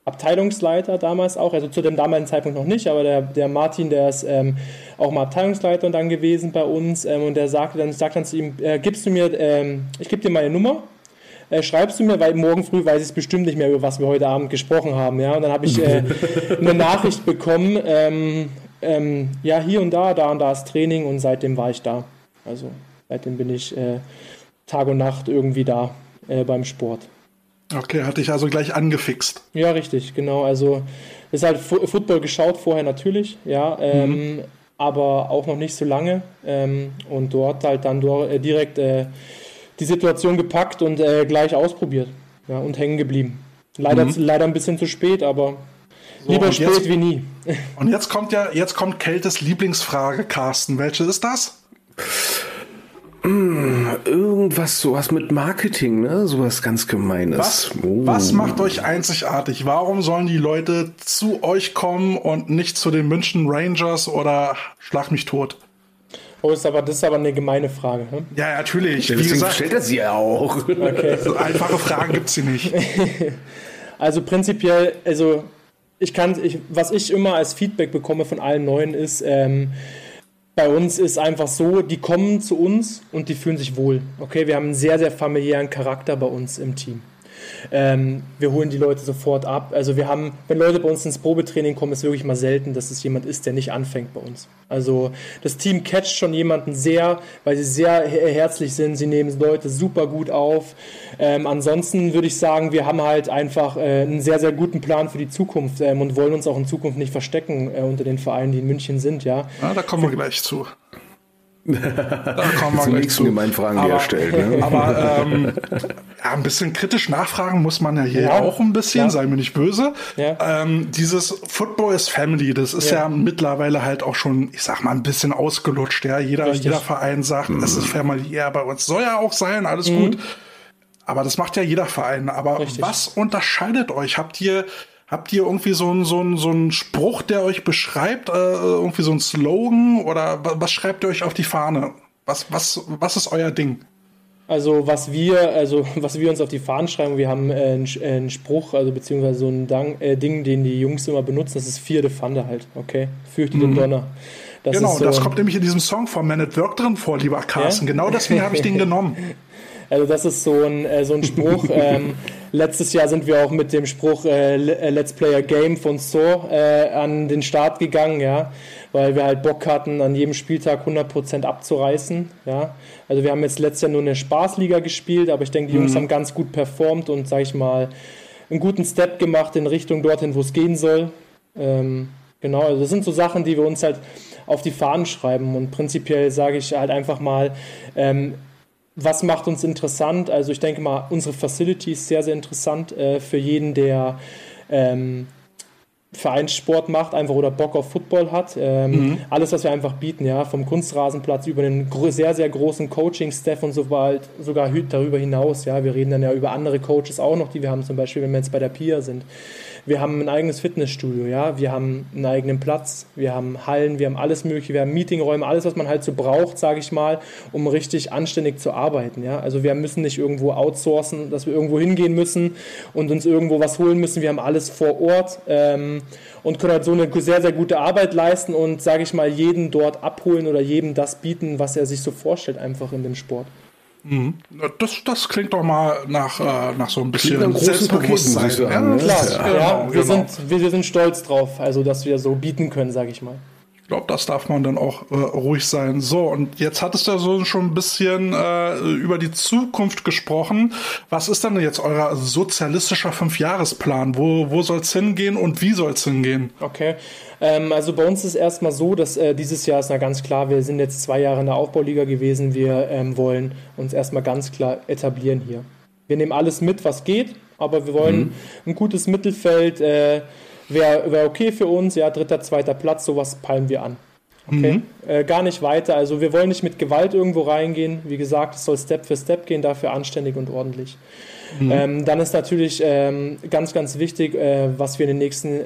Abteilungsleiter damals auch, also zu dem damaligen Zeitpunkt noch nicht, aber der, der Martin, der ist ähm, auch mal Abteilungsleiter dann gewesen bei uns ähm, und der sagte dann, sagt dann zu ihm, äh, gibst du mir, ähm, ich gebe dir meine Nummer, äh, schreibst du mir, weil morgen früh weiß ich es bestimmt nicht mehr, über was wir heute Abend gesprochen haben, ja, und dann habe ich äh, <laughs> eine Nachricht bekommen, ähm, ähm, ja, hier und da, da und da ist Training und seitdem war ich da, also seitdem bin ich äh, Tag und Nacht irgendwie da äh, beim Sport. Okay, hatte ich also gleich angefixt. Ja, richtig, genau. Also ist halt Fu Football geschaut vorher natürlich, ja, ähm, mhm. aber auch noch nicht so lange ähm, und dort halt dann dort, äh, direkt äh, die Situation gepackt und äh, gleich ausprobiert, ja, und hängen geblieben. Leider, mhm. leider ein bisschen zu spät, aber so, lieber spät jetzt, wie nie. Und jetzt kommt ja, jetzt kommt Keltes Lieblingsfrage, Carsten. Welche ist das? Hm, irgendwas, sowas mit Marketing, ne? Sowas ganz Gemeines. Was, oh. was macht euch einzigartig? Warum sollen die Leute zu euch kommen und nicht zu den München Rangers oder Schlag mich tot? Oh, ist aber, das ist aber eine gemeine Frage. Ne? Ja, natürlich. Wie gesagt, stellt er sie ja auch. Okay. So <laughs> einfache Fragen gibt es sie nicht. <laughs> also prinzipiell, also ich kann, ich, was ich immer als Feedback bekomme von allen Neuen ist, ähm, bei uns ist einfach so, die kommen zu uns und die fühlen sich wohl. Okay, wir haben einen sehr, sehr familiären Charakter bei uns im Team. Ähm, wir holen die Leute sofort ab. Also wir haben, wenn Leute bei uns ins Probetraining kommen, ist wirklich mal selten, dass es jemand ist, der nicht anfängt bei uns. Also das Team catcht schon jemanden sehr, weil sie sehr herzlich sind. Sie nehmen Leute super gut auf. Ähm, ansonsten würde ich sagen, wir haben halt einfach äh, einen sehr, sehr guten Plan für die Zukunft ähm, und wollen uns auch in Zukunft nicht verstecken äh, unter den Vereinen, die in München sind. Ja, ja da kommen wir gleich zu. Da <laughs> kommen wir gleich zu. Gemeinfragen aber, herstellen. Ne? <laughs> Aber ähm, <laughs> ja, ein bisschen kritisch nachfragen muss man ja hier ja, auch ein bisschen, ja. sei mir nicht böse. Ja. Ähm, dieses Football is Family, das ist ja. mittlerweile halt auch schon, ich sag mal, ein bisschen ausgelutscht. Ja, jeder, jeder Verein sagt, mhm. es ist familiär bei uns. Soll ja auch sein, alles mhm. gut. Aber das macht ja jeder Verein. Aber Richtig. was unterscheidet euch? Habt ihr Habt ihr irgendwie so einen so so einen Spruch, der euch beschreibt, äh, irgendwie so ein Slogan oder was schreibt ihr euch auf die Fahne? Was, was, was ist euer Ding? Also was wir, also <laughs> was wir uns auf die Fahnen schreiben, wir haben äh, einen, äh, einen, Spruch, also beziehungsweise so ein Dang, äh, Ding, den die Jungs immer benutzen, das ist vierte Fande halt, okay? Fürchte mhm. den Donner. Das genau, so das kommt nämlich in diesem Song von Man at Work drin vor, lieber Carsten. Genau deswegen habe ich den <laughs> genommen. Also das ist so ein, äh, so ein Spruch. <laughs> ähm, letztes Jahr sind wir auch mit dem Spruch äh, äh Let's Play a Game von So äh, an den Start gegangen, ja, weil wir halt Bock hatten, an jedem Spieltag 100% abzureißen, ja. Also wir haben jetzt letztes Jahr nur eine Spaßliga gespielt, aber ich denke, die Jungs mhm. haben ganz gut performt und, sag ich mal, einen guten Step gemacht in Richtung dorthin, wo es gehen soll. Ähm, genau, also das sind so Sachen, die wir uns halt auf die Fahnen schreiben und prinzipiell sage ich halt einfach mal, ähm, was macht uns interessant? Also ich denke mal, unsere Facility ist sehr, sehr interessant äh, für jeden, der ähm, Vereinssport macht, einfach oder Bock auf Football hat. Ähm, mhm. Alles, was wir einfach bieten, ja, vom Kunstrasenplatz über den sehr, sehr großen Coaching-Staff und so bald sogar darüber hinaus, ja. Wir reden dann ja über andere Coaches auch noch, die wir haben, zum Beispiel, wenn wir jetzt bei der PIA sind. Wir haben ein eigenes Fitnessstudio, ja, wir haben einen eigenen Platz, wir haben Hallen, wir haben alles mögliche, wir haben Meetingräume, alles, was man halt so braucht, sage ich mal, um richtig anständig zu arbeiten, ja. Also wir müssen nicht irgendwo outsourcen, dass wir irgendwo hingehen müssen und uns irgendwo was holen müssen. Wir haben alles vor Ort ähm, und können halt so eine sehr, sehr gute Arbeit leisten und, sage ich mal, jeden dort abholen oder jedem das bieten, was er sich so vorstellt, einfach in dem Sport. Mhm. Das, das klingt doch mal nach, äh, nach so ein bisschen Selbstbewusstsein. Ja, klar. Ja, ja, wir, genau. sind, wir, wir, sind stolz drauf, also dass wir so bieten können, sage ich mal glaube, das darf man dann auch äh, ruhig sein. So, und jetzt hattest du so schon ein bisschen äh, über die Zukunft gesprochen. Was ist denn jetzt euer sozialistischer Fünfjahresplan? Wo, wo soll es hingehen und wie soll es hingehen? Okay. Ähm, also bei uns ist erstmal so, dass äh, dieses Jahr ist ja ganz klar, wir sind jetzt zwei Jahre in der Aufbauliga gewesen. Wir ähm, wollen uns erstmal ganz klar etablieren hier. Wir nehmen alles mit, was geht, aber wir wollen mhm. ein gutes Mittelfeld. Wäre wär okay für uns, ja, dritter, zweiter Platz, sowas peilen wir an. Okay? Mhm. Äh, gar nicht weiter. Also wir wollen nicht mit Gewalt irgendwo reingehen. Wie gesagt, es soll Step für Step gehen, dafür anständig und ordentlich. Mhm. Ähm, dann ist natürlich ähm, ganz, ganz wichtig, äh, was wir in den nächsten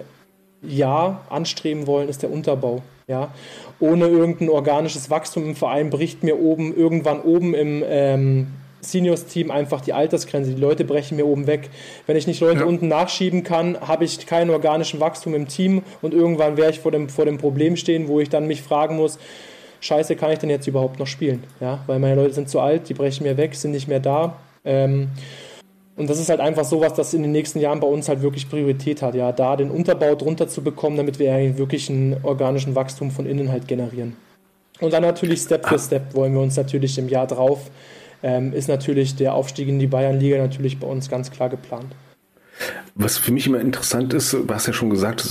Jahr anstreben wollen, ist der Unterbau. Ja? Ohne irgendein organisches Wachstum im Verein bricht mir oben irgendwann oben im ähm, Seniors-Team einfach die Altersgrenze. Die Leute brechen mir oben weg. Wenn ich nicht Leute ja. unten nachschieben kann, habe ich kein organischen Wachstum im Team und irgendwann werde ich vor dem, vor dem Problem stehen, wo ich dann mich fragen muss, scheiße, kann ich denn jetzt überhaupt noch spielen? Ja, weil meine Leute sind zu alt, die brechen mir weg, sind nicht mehr da. Ähm, und das ist halt einfach sowas, das in den nächsten Jahren bei uns halt wirklich Priorität hat, ja, da den Unterbau drunter zu bekommen, damit wir eigentlich wirklich einen organischen Wachstum von innen halt generieren. Und dann natürlich Step für Step wollen wir uns natürlich im Jahr drauf, ähm, ist natürlich der Aufstieg in die Bayernliga natürlich bei uns ganz klar geplant. Was für mich immer interessant ist, du hast ja schon gesagt,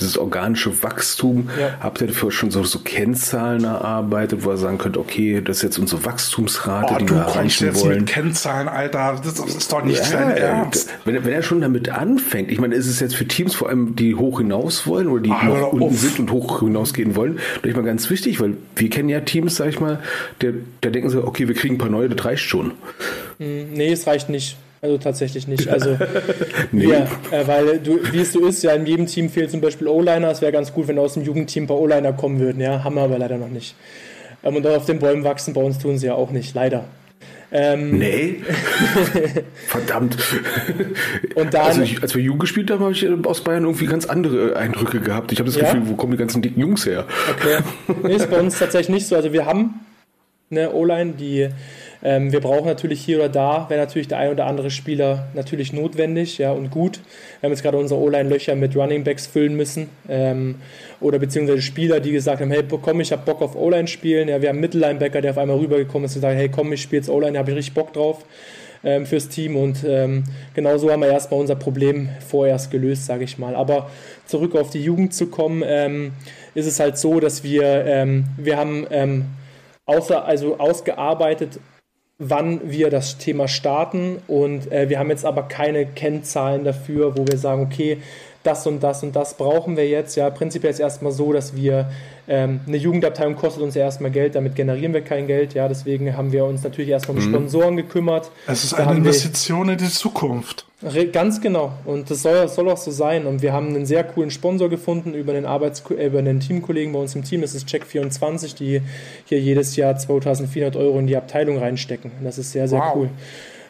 dieses organische Wachstum, ja. habt ihr dafür schon so, so Kennzahlen erarbeitet, wo ihr sagen könnt, okay, das ist jetzt unsere Wachstumsrate, oh, die wir erreichen jetzt wollen. Mit Kennzahlen, Alter, das ist doch nicht ja, dein Ernst. Wenn, wenn, er schon damit anfängt, ich meine, ist es jetzt für Teams vor allem, die hoch hinaus wollen oder die ah, noch unten sind und hoch hinausgehen wollen, durch mal ganz wichtig, weil wir kennen ja Teams, sag ich mal, der, der denken so, okay, wir kriegen ein paar neue, das reicht schon. Hm, nee, es reicht nicht. Also tatsächlich nicht. Also <laughs> nee. wir, äh, weil du, wie es so ist, ja, in jedem Team fehlt zum Beispiel O-Liner. Es wäre ganz gut, wenn aus dem Jugendteam ein paar O-Liner kommen würden. Ja, haben wir aber leider noch nicht. Ähm, und auf den Bäumen wachsen bei uns tun sie ja auch nicht, leider. Ähm, nee. <laughs> Verdammt. Und dann, also ich, als wir jung gespielt haben, habe ich aus Bayern irgendwie ganz andere Eindrücke gehabt. Ich habe das ja? Gefühl, wo kommen die ganzen dicken Jungs her? Okay. Nee, ist bei uns tatsächlich nicht so. Also wir haben eine O-Line, die ähm, wir brauchen natürlich hier oder da, wäre natürlich der ein oder andere Spieler natürlich notwendig ja, und gut. Wir haben jetzt gerade unsere O-Line-Löcher mit Running Backs füllen müssen ähm, oder beziehungsweise Spieler, die gesagt haben, hey komm, ich habe Bock auf O-Line spielen. Ja, wir haben Mittellinebacker, der auf einmal rübergekommen ist und gesagt, hey komm, ich spiele jetzt O-Line, da habe ich richtig Bock drauf ähm, fürs Team und ähm, genau so haben wir erstmal unser Problem vorerst gelöst, sage ich mal. Aber zurück auf die Jugend zu kommen, ähm, ist es halt so, dass wir, ähm, wir haben ähm, außer, also ausgearbeitet, wann wir das Thema starten. Und äh, wir haben jetzt aber keine Kennzahlen dafür, wo wir sagen, okay, das und das und das brauchen wir jetzt. Ja, prinzipiell ist erstmal so, dass wir ähm, eine Jugendabteilung kostet uns ja erstmal Geld, damit generieren wir kein Geld. Ja, deswegen haben wir uns natürlich erstmal um mhm. Sponsoren gekümmert. Es ist da eine Investition in die Zukunft. Ganz genau. Und das soll, soll auch so sein. Und wir haben einen sehr coolen Sponsor gefunden über den Arbeits äh, über den Teamkollegen bei uns im Team. Das ist Check24, die hier jedes Jahr 2400 Euro in die Abteilung reinstecken. Und das ist sehr, sehr wow. cool.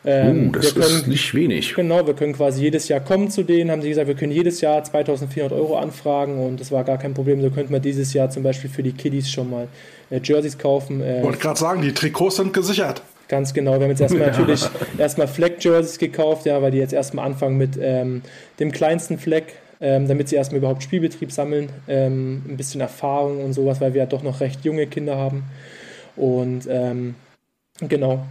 Ähm, uh, das können, ist nicht wenig. Genau, wir können quasi jedes Jahr kommen zu denen, haben sie gesagt, wir können jedes Jahr 2400 Euro anfragen und das war gar kein Problem. So könnten wir dieses Jahr zum Beispiel für die Kiddies schon mal äh, Jerseys kaufen. Äh, Wollte gerade sagen, die Trikots sind gesichert. Ganz genau. Wir haben jetzt erstmal natürlich erstmal Fleck-Jerseys gekauft, ja, weil die jetzt erstmal anfangen mit ähm, dem kleinsten Fleck, ähm, damit sie erstmal überhaupt Spielbetrieb sammeln, ähm, ein bisschen Erfahrung und sowas, weil wir ja doch noch recht junge Kinder haben. Und ähm, genau,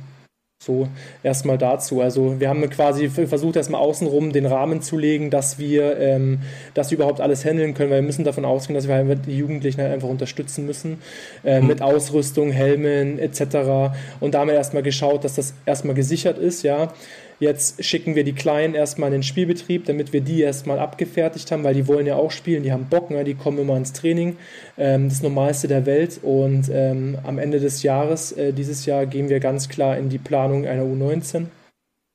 so, erstmal dazu. Also wir haben quasi versucht, erstmal außenrum den Rahmen zu legen, dass wir ähm, das überhaupt alles handeln können, weil wir müssen davon ausgehen, dass wir die Jugendlichen halt einfach unterstützen müssen äh, mhm. mit Ausrüstung, Helmen etc. Und da haben wir erstmal geschaut, dass das erstmal gesichert ist, ja. Jetzt schicken wir die Kleinen erstmal in den Spielbetrieb, damit wir die erstmal abgefertigt haben, weil die wollen ja auch spielen, die haben Bock, ne? die kommen immer ins Training. Ähm, das Normalste der Welt. Und ähm, am Ende des Jahres, äh, dieses Jahr, gehen wir ganz klar in die Planung einer U19.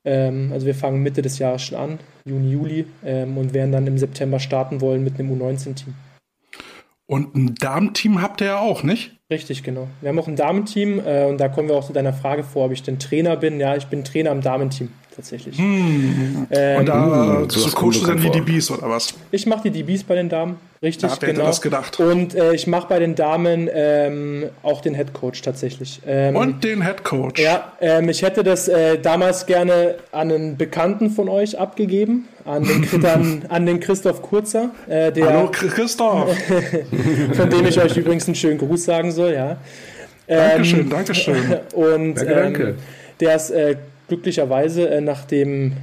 Ähm, also wir fangen Mitte des Jahres schon an, Juni, Juli, ähm, und werden dann im September starten wollen mit einem U19-Team. Und ein Damenteam habt ihr ja auch, nicht? Richtig, genau. Wir haben auch ein Damenteam äh, und da kommen wir auch zu deiner Frage vor, ob ich denn Trainer bin. Ja, ich bin Trainer im Damenteam tatsächlich. Hm. Ähm, und da äh, so coachst du dann die DBs oder was? Ich mache die DBs bei den Damen, richtig, ja, genau. das gedacht. Und äh, ich mache bei den Damen ähm, auch den Head Coach tatsächlich. Ähm, und den Head Coach. Ja, ähm, ich hätte das äh, damals gerne an einen Bekannten von euch abgegeben, an den, an, <laughs> an den Christoph Kurzer. Äh, der, Hallo Christoph! <laughs> von dem ich euch übrigens einen schönen Gruß sagen soll, ja. Dankeschön, ähm, Dankeschön. <laughs> Und danke, danke. Ähm, der ist äh, glücklicherweise, äh, nachdem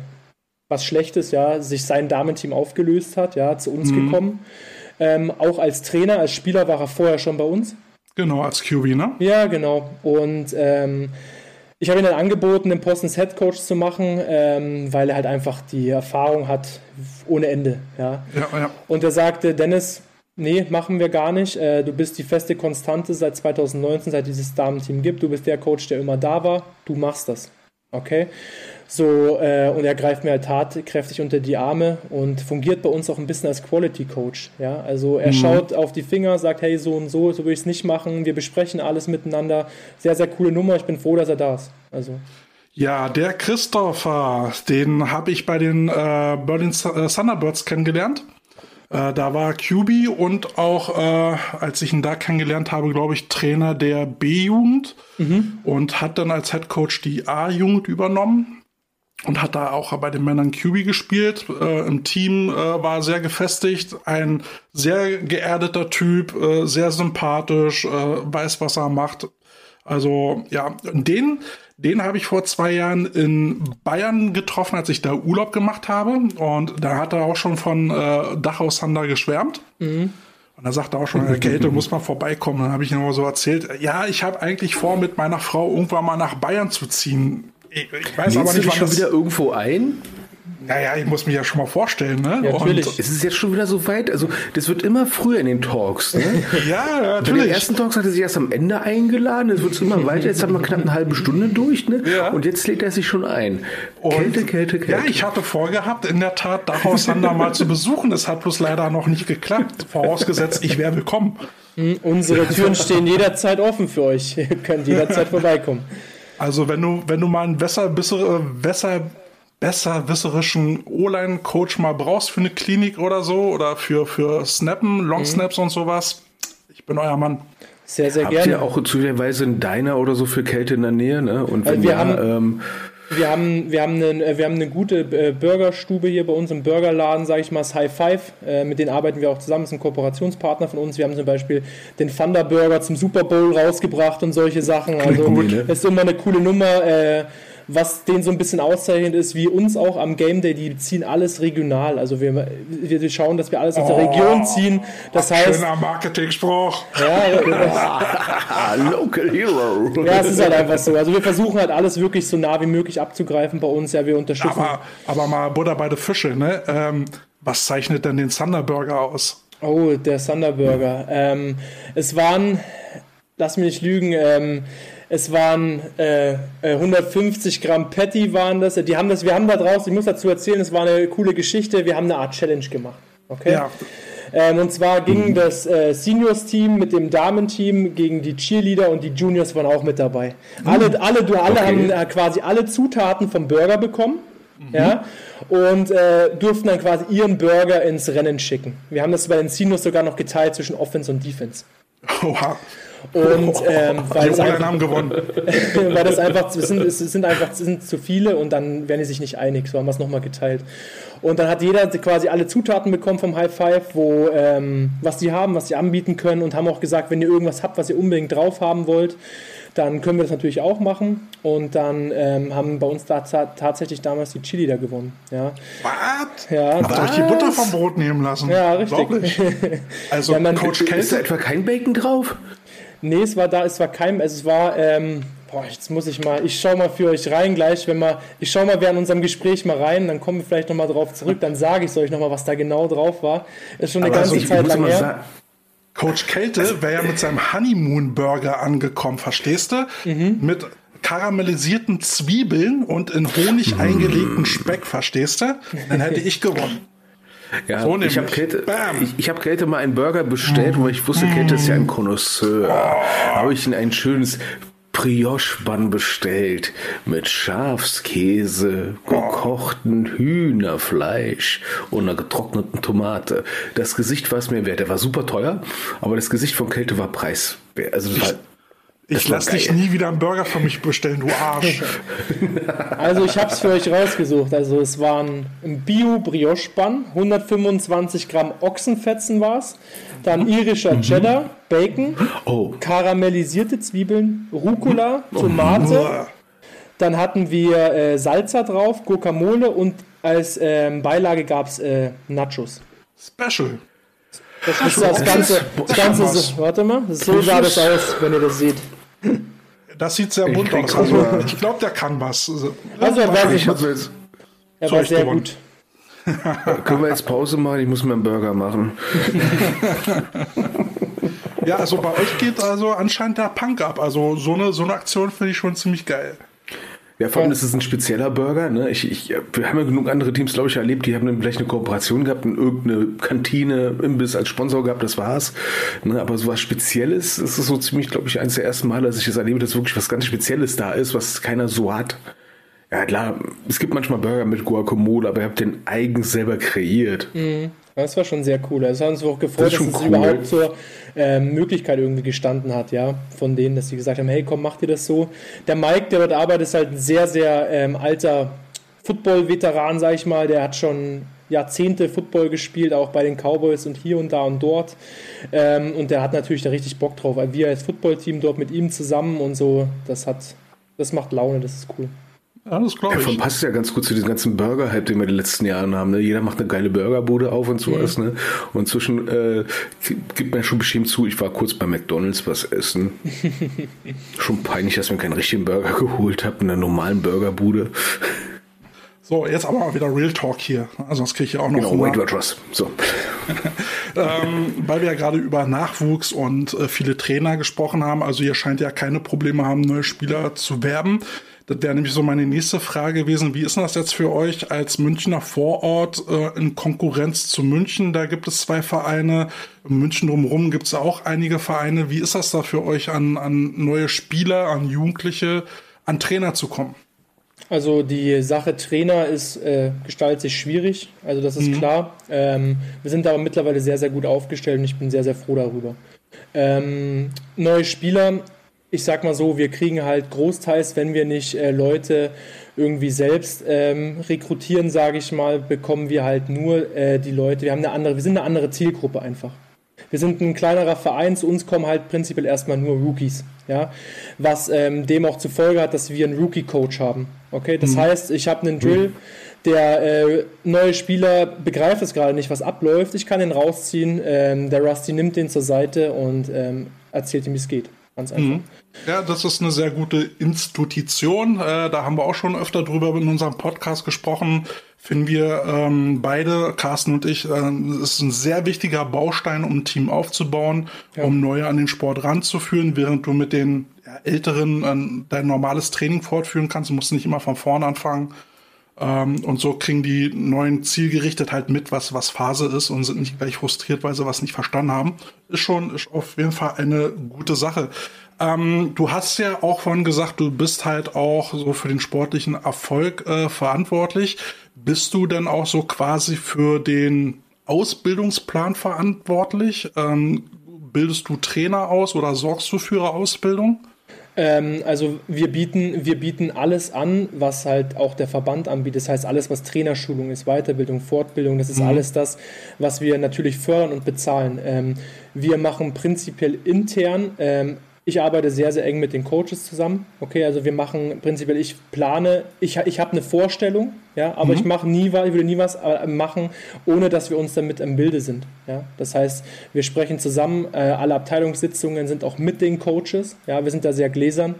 was Schlechtes, ja, sich sein Damenteam aufgelöst hat, ja, zu uns mhm. gekommen. Ähm, auch als Trainer, als Spieler war er vorher schon bei uns. Genau, als QB, ne? Ja, genau. Und ähm, ich habe ihm dann angeboten, den Posten Head Coach zu machen, ähm, weil er halt einfach die Erfahrung hat ohne Ende. Ja? Ja, ja. Und er sagte, Dennis, Nee, machen wir gar nicht. Äh, du bist die feste Konstante seit 2019, seit dieses Damenteam gibt. Du bist der Coach, der immer da war. Du machst das. Okay? So, äh, und er greift mir halt tatkräftig unter die Arme und fungiert bei uns auch ein bisschen als Quality Coach. Ja, also er mhm. schaut auf die Finger, sagt, hey, so und so, so will ich es nicht machen. Wir besprechen alles miteinander. Sehr, sehr coole Nummer. Ich bin froh, dass er da ist. Also. Ja, der Christopher, den habe ich bei den äh, Berlin äh, Thunderbirds kennengelernt. Äh, da war QB und auch, äh, als ich ihn da kennengelernt habe, glaube ich, Trainer der B-Jugend mhm. und hat dann als Head Coach die A-Jugend übernommen und hat da auch bei den Männern QB gespielt. Äh, Im Team äh, war sehr gefestigt, ein sehr geerdeter Typ, äh, sehr sympathisch, äh, weiß, was er macht. Also ja, den den habe ich vor zwei Jahren in Bayern getroffen, als ich da Urlaub gemacht habe. Und da hat er auch schon von äh, Dachau Sander geschwärmt. Mhm. Und da sagte er auch schon, Kälte muss mal vorbeikommen. Dann habe ich ihm nur so erzählt, ja, ich habe eigentlich vor, mit meiner Frau irgendwann mal nach Bayern zu ziehen. Ich, ich weiß Lädst aber nicht, du dich schon wieder irgendwo ein? Naja, ich muss mich ja schon mal vorstellen, ne? Ja, natürlich. Und es ist jetzt schon wieder so weit. Also, das wird immer früher in den Talks, ne? <laughs> ja, natürlich. Bei den ersten Talks hat er sich erst am Ende eingeladen. Es wird immer weiter. Jetzt haben wir knapp eine halbe Stunde durch, ne? Ja. Und jetzt lädt er sich schon ein. Und Kälte, Kälte, Kälte. Ja, ich hatte vorgehabt, in der Tat Dachau Sander mal zu besuchen. Es hat bloß leider noch nicht geklappt. Vorausgesetzt, ich wäre willkommen. Mhm, unsere Türen stehen jederzeit offen für euch. <laughs> Ihr könnt jederzeit vorbeikommen. Also, wenn du, wenn du mal ein besser, besser, besser besserwisserischen O-Line-Coach mal brauchst für eine Klinik oder so oder für, für Snappen, Long mhm. Snaps und sowas, ich bin euer Mann. Sehr, sehr Habt gerne. Habt ihr auch zufälligerweise einen Diner oder so für Kälte in der Nähe? Ne? Und wenn wir ja, haben, ähm, wir haben, wir, haben eine, äh, wir haben eine gute äh, Burgerstube hier bei uns im Burgerladen, sage ich mal, das High Five. Äh, mit denen arbeiten wir auch zusammen, das ist ein Kooperationspartner von uns. Wir haben zum Beispiel den Thunder Burger zum Super Bowl rausgebracht und solche Sachen. Also, gut, ne? ist immer eine coole Nummer. Was den so ein bisschen auszeichnet ist, wie uns auch am Game Day, die ziehen alles regional. Also wir, wir schauen, dass wir alles aus der Region oh, ziehen. Das heißt. Schöner Marketing-Spruch. Ja, <laughs> Local Hero. Ja, es ist halt einfach so. Also wir versuchen halt alles wirklich so nah wie möglich abzugreifen bei uns. Ja, wir unterstützen. Aber, aber mal Butter bei der Fische, ne? Ähm, was zeichnet denn den Thunderburger aus? Oh, der Thunderburger. Ähm, es waren, lass mich nicht lügen, ähm, es waren äh, 150 äh, Gramm Patty waren das. Die haben das, wir haben da draußen, ich muss dazu erzählen, es war eine coole Geschichte. Wir haben eine Art Challenge gemacht. Okay. Ja. Ähm, und zwar ging das äh, Seniors-Team mit dem Damenteam gegen die Cheerleader und die Juniors waren auch mit dabei. Mhm. Alle, alle, alle okay. haben äh, quasi alle Zutaten vom Burger bekommen. Mhm. Ja, und äh, durften dann quasi ihren Burger ins Rennen schicken. Wir haben das bei den Seniors sogar noch geteilt zwischen Offense und Defense. Oha. Und <laughs> ähm, weil, es einfach, haben gewonnen. <laughs> weil das einfach, es sind, es sind einfach es sind zu viele und dann werden die sich nicht einig. So haben wir es nochmal geteilt. Und dann hat jeder quasi alle Zutaten bekommen vom High Five, wo, ähm, was die haben, was sie anbieten können und haben auch gesagt, wenn ihr irgendwas habt, was ihr unbedingt drauf haben wollt, dann können wir das natürlich auch machen. Und dann ähm, haben bei uns da tatsächlich damals die Chili da gewonnen. Ja. Was? Ja, Habt ihr euch die Butter vom Brot nehmen lassen? Ja, richtig. <laughs> Also ja, Coach Kelly. Ist da etwa kein Bacon drauf? Nee, es war da, es war kein, also es war, ähm, boah, jetzt muss ich mal, ich schau mal für euch rein gleich, wenn wir, ich schau mal während unserem Gespräch mal rein, dann kommen wir vielleicht nochmal drauf zurück, dann sage ich euch nochmal, was da genau drauf war. Ist schon eine Aber ganze also, Zeit lang her. Coach Kälte wäre ja mit seinem Honeymoon Burger angekommen, verstehst du? Mhm. Mit karamellisierten Zwiebeln und in Honig eingelegten Speck, verstehst du? Dann hätte ich gewonnen. Ja, so ich habe Käthe, ich, ich hab Käthe mal einen Burger bestellt, weil ich wusste, Käthe ist ja ein Connoisseur. Oh. Habe ich ihn ein schönes Brioche-Bann bestellt mit Schafskäse, gekochten Hühnerfleisch und einer getrockneten Tomate. Das Gesicht war es mir wert. Der war super teuer, aber das Gesicht von Kälte war preis. Also war ich lass dich nie wieder einen Burger für mich bestellen, du Arsch. <laughs> Also ich habe es für euch rausgesucht. Also es waren ein Bio-Brioche-Bun, 125 Gramm Ochsenfetzen war es, dann mhm. irischer mhm. Cheddar, Bacon, oh. karamellisierte Zwiebeln, Rucola, oh. Tomate. Oh. Dann hatten wir äh, Salsa drauf, Guacamole und als ähm, Beilage gab es äh, Nachos. Special. Das ist das Ganze. Das Ganze warte mal, so sah das aus, wenn ihr das seht. Das sieht sehr bunt aus. Also, ich glaube, der kann was. Also, also er war, sich, er war sehr gewonnen. gut. <laughs> Können wir jetzt Pause machen? Ich muss mir einen Burger machen. <laughs> ja, also bei euch geht also anscheinend der Punk ab. Also so eine, so eine Aktion finde ich schon ziemlich geil. Ja, vor allem ist es ein spezieller Burger. Ne? Ich, ich, wir haben ja genug andere Teams, glaube ich, erlebt, die haben vielleicht eine Kooperation gehabt und irgendeine Kantine, Imbiss als Sponsor gehabt, das war's. Ne? Aber so was Spezielles, das ist so ziemlich, glaube ich, eines der ersten Mal, dass ich das erlebe, dass wirklich was ganz Spezielles da ist, was keiner so hat. Ja, klar, es gibt manchmal Burger mit Guacamole, aber ihr habt den eigens selber kreiert. Mhm. Das war schon sehr cool. Also, es hat uns auch gefreut, das dass es cool. überhaupt zur äh, Möglichkeit irgendwie gestanden hat, ja, von denen, dass sie gesagt haben, hey, komm, mach dir das so. Der Mike, der dort arbeitet, ist halt ein sehr, sehr ähm, alter Football-Veteran, sag ich mal. Der hat schon Jahrzehnte Football gespielt, auch bei den Cowboys und hier und da und dort. Ähm, und der hat natürlich da richtig Bock drauf. Wir als Football-Team dort mit ihm zusammen und so, das hat, das macht Laune, das ist cool. Ja, das glaube ich. Davon passt ja ganz gut zu diesem ganzen Burger-Hype, den wir in den letzten Jahren haben. Ne? Jeder macht eine geile Burgerbude auf und sowas. Mhm. Ne? Und inzwischen äh, gibt mir schon bestimmt zu, ich war kurz bei McDonalds was essen. <laughs> schon peinlich, dass ich mir keinen richtigen Burger geholt habe in einer normalen Burgerbude. So, jetzt aber mal wieder Real Talk hier. Also sonst kriege ich ja auch noch. Genau, Weight Watchers. So. <laughs> ähm, weil wir ja gerade über Nachwuchs und äh, viele Trainer gesprochen haben. Also ihr scheint ja keine Probleme haben, neue Spieler zu werben. Das wäre nämlich so meine nächste Frage gewesen. Wie ist das jetzt für euch als Münchner Vorort äh, in Konkurrenz zu München? Da gibt es zwei Vereine. In München drumherum gibt es auch einige Vereine. Wie ist das da für euch, an, an neue Spieler, an Jugendliche, an Trainer zu kommen? Also die Sache Trainer ist äh, gestaltet sich schwierig, also das ist mhm. klar. Ähm, wir sind aber mittlerweile sehr, sehr gut aufgestellt und ich bin sehr, sehr froh darüber. Ähm, neue Spieler ich sag mal so, wir kriegen halt großteils, wenn wir nicht äh, Leute irgendwie selbst ähm, rekrutieren, sage ich mal, bekommen wir halt nur äh, die Leute. Wir haben eine andere, wir sind eine andere Zielgruppe einfach. Wir sind ein kleinerer Verein, zu uns kommen halt prinzipiell erstmal nur Rookies, ja, was ähm, dem auch zur Folge hat, dass wir einen Rookie-Coach haben. Okay, das mhm. heißt, ich habe einen Drill, der äh, neue Spieler begreift es gerade nicht, was abläuft. Ich kann ihn rausziehen, ähm, der Rusty nimmt den zur Seite und ähm, erzählt ihm, wie es geht. Ganz einfach. Mhm. Ja, das ist eine sehr gute Institution. Äh, da haben wir auch schon öfter drüber in unserem Podcast gesprochen. Finden wir ähm, beide, Carsten und ich, äh, ist ein sehr wichtiger Baustein, um ein Team aufzubauen, ja. um neue an den Sport ranzuführen, während du mit den Älteren äh, dein normales Training fortführen kannst. Du musst nicht immer von vorne anfangen. Ähm, und so kriegen die neuen zielgerichtet halt mit, was, was Phase ist und sind nicht gleich frustriert, weil sie was nicht verstanden haben. Ist schon, ist auf jeden Fall eine gute Sache. Ähm, du hast ja auch vorhin gesagt, du bist halt auch so für den sportlichen Erfolg äh, verantwortlich. Bist du denn auch so quasi für den Ausbildungsplan verantwortlich? Ähm, bildest du Trainer aus oder sorgst du für ihre Ausbildung? Ähm, also wir bieten, wir bieten alles an, was halt auch der Verband anbietet. Das heißt, alles, was Trainerschulung ist, Weiterbildung, Fortbildung, das ist mhm. alles das, was wir natürlich fördern und bezahlen. Ähm, wir machen prinzipiell intern ähm, ich arbeite sehr, sehr eng mit den Coaches zusammen. Okay, also wir machen prinzipiell, ich plane, ich, ich habe eine Vorstellung, ja, aber mhm. ich mache nie was, ich würde nie was äh, machen, ohne dass wir uns damit im Bilde sind. Ja, das heißt, wir sprechen zusammen, äh, alle Abteilungssitzungen sind auch mit den Coaches. Ja, wir sind da sehr gläsern.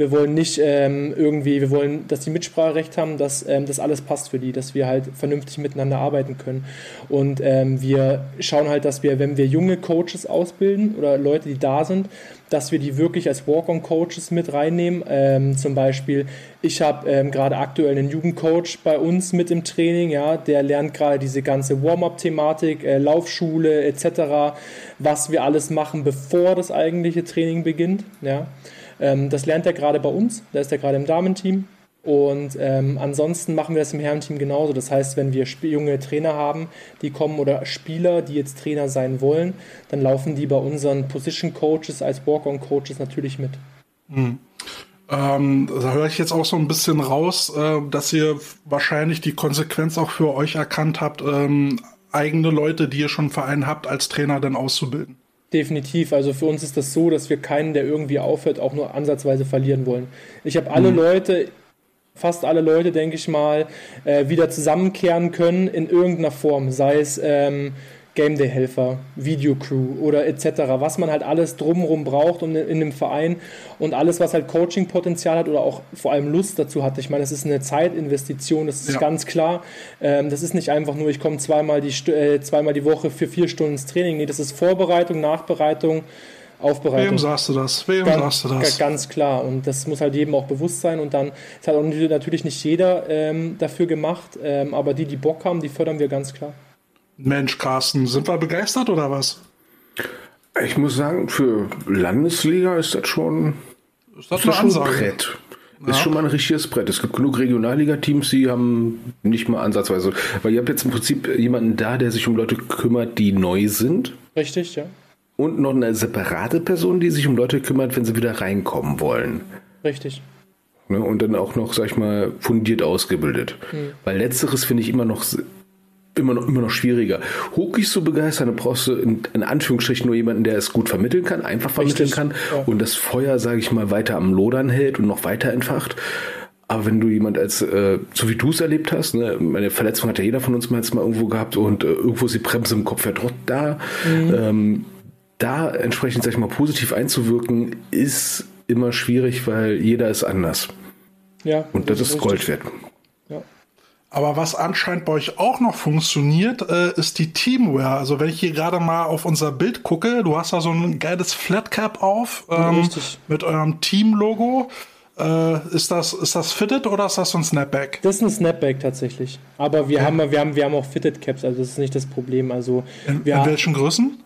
Wir wollen nicht ähm, irgendwie, wir wollen, dass die Mitspracherecht haben, dass ähm, das alles passt für die, dass wir halt vernünftig miteinander arbeiten können. Und ähm, wir schauen halt, dass wir, wenn wir junge Coaches ausbilden oder Leute, die da sind, dass wir die wirklich als Walk-on-Coaches mit reinnehmen. Ähm, zum Beispiel, ich habe ähm, gerade aktuell einen Jugendcoach bei uns mit im Training, ja, der lernt gerade diese ganze Warm-up-Thematik, äh, Laufschule etc., was wir alles machen, bevor das eigentliche Training beginnt. Ja. Ähm, das lernt er gerade bei uns, da ist er gerade im Damenteam. Und ähm, ansonsten machen wir das im Herrenteam genauso. Das heißt, wenn wir junge Trainer haben, die kommen oder Spieler, die jetzt Trainer sein wollen, dann laufen die bei unseren Position Coaches als Walk-on-Coaches natürlich mit. Mhm. Ähm, da höre ich jetzt auch so ein bisschen raus, äh, dass ihr wahrscheinlich die Konsequenz auch für euch erkannt habt, ähm, eigene Leute, die ihr schon im Verein habt, als Trainer dann auszubilden. Definitiv. Also für uns ist das so, dass wir keinen, der irgendwie aufhört, auch nur ansatzweise verlieren wollen. Ich habe alle mhm. Leute, fast alle Leute, denke ich mal, äh, wieder zusammenkehren können in irgendeiner Form. Sei es ähm, Game Day Helfer, Videocrew oder etc., was man halt alles drumherum braucht in einem Verein und alles, was halt Coaching-Potenzial hat oder auch vor allem Lust dazu hat. Ich meine, das ist eine Zeitinvestition, das ist ja. ganz klar. Ähm, das ist nicht einfach nur, ich komme zweimal die, äh, zweimal die Woche für vier Stunden ins Training. Nee, das ist Vorbereitung, Nachbereitung. Aufbereitung. Wem sagst du das? Wem ganz, sagst du das? Ganz klar. Und das muss halt jedem auch bewusst sein. Und dann ist halt auch natürlich nicht jeder ähm, dafür gemacht, ähm, aber die, die Bock haben, die fördern wir ganz klar. Mensch, Carsten, sind wir begeistert oder was? Ich muss sagen, für Landesliga ist das schon, ist das, ist das schon ein Brett. Ja. Ist schon mal ein richtiges Brett. Es gibt genug Regionalliga-Teams, die haben nicht mal ansatzweise. Weil ihr habt jetzt im Prinzip jemanden da, der sich um Leute kümmert, die neu sind. Richtig, ja. Und noch eine separate Person, die sich um Leute kümmert, wenn sie wieder reinkommen wollen. Richtig. Ne, und dann auch noch, sag ich mal, fundiert ausgebildet. Hm. Weil letzteres finde ich immer noch immer noch, immer noch schwieriger. Hookies zu begeistern, dann brauchst du in, in, Anführungsstrichen nur jemanden, der es gut vermitteln kann, einfach vermitteln Richtig, kann ja. und das Feuer, sage ich mal, weiter am Lodern hält und noch weiter entfacht. Aber wenn du jemand als, äh, so wie du es erlebt hast, ne, meine Verletzung hat ja jeder von uns mal jetzt mal irgendwo gehabt und äh, irgendwo ist die Bremse im Kopf ja trotz da. Mhm. Ähm, da entsprechend, sag ich mal, positiv einzuwirken, ist immer schwierig, weil jeder ist anders. Ja. Und das, das ist Gold wert. Aber was anscheinend bei euch auch noch funktioniert, äh, ist die Teamware. Also wenn ich hier gerade mal auf unser Bild gucke, du hast da so ein geiles Flatcap auf ähm, mit eurem Team-Logo. Äh, ist das ist das Fitted oder ist das so ein Snapback? Das ist ein Snapback tatsächlich. Aber wir okay. haben wir haben wir haben auch Fitted Caps, also das ist nicht das Problem. Also in, in welchen Größen?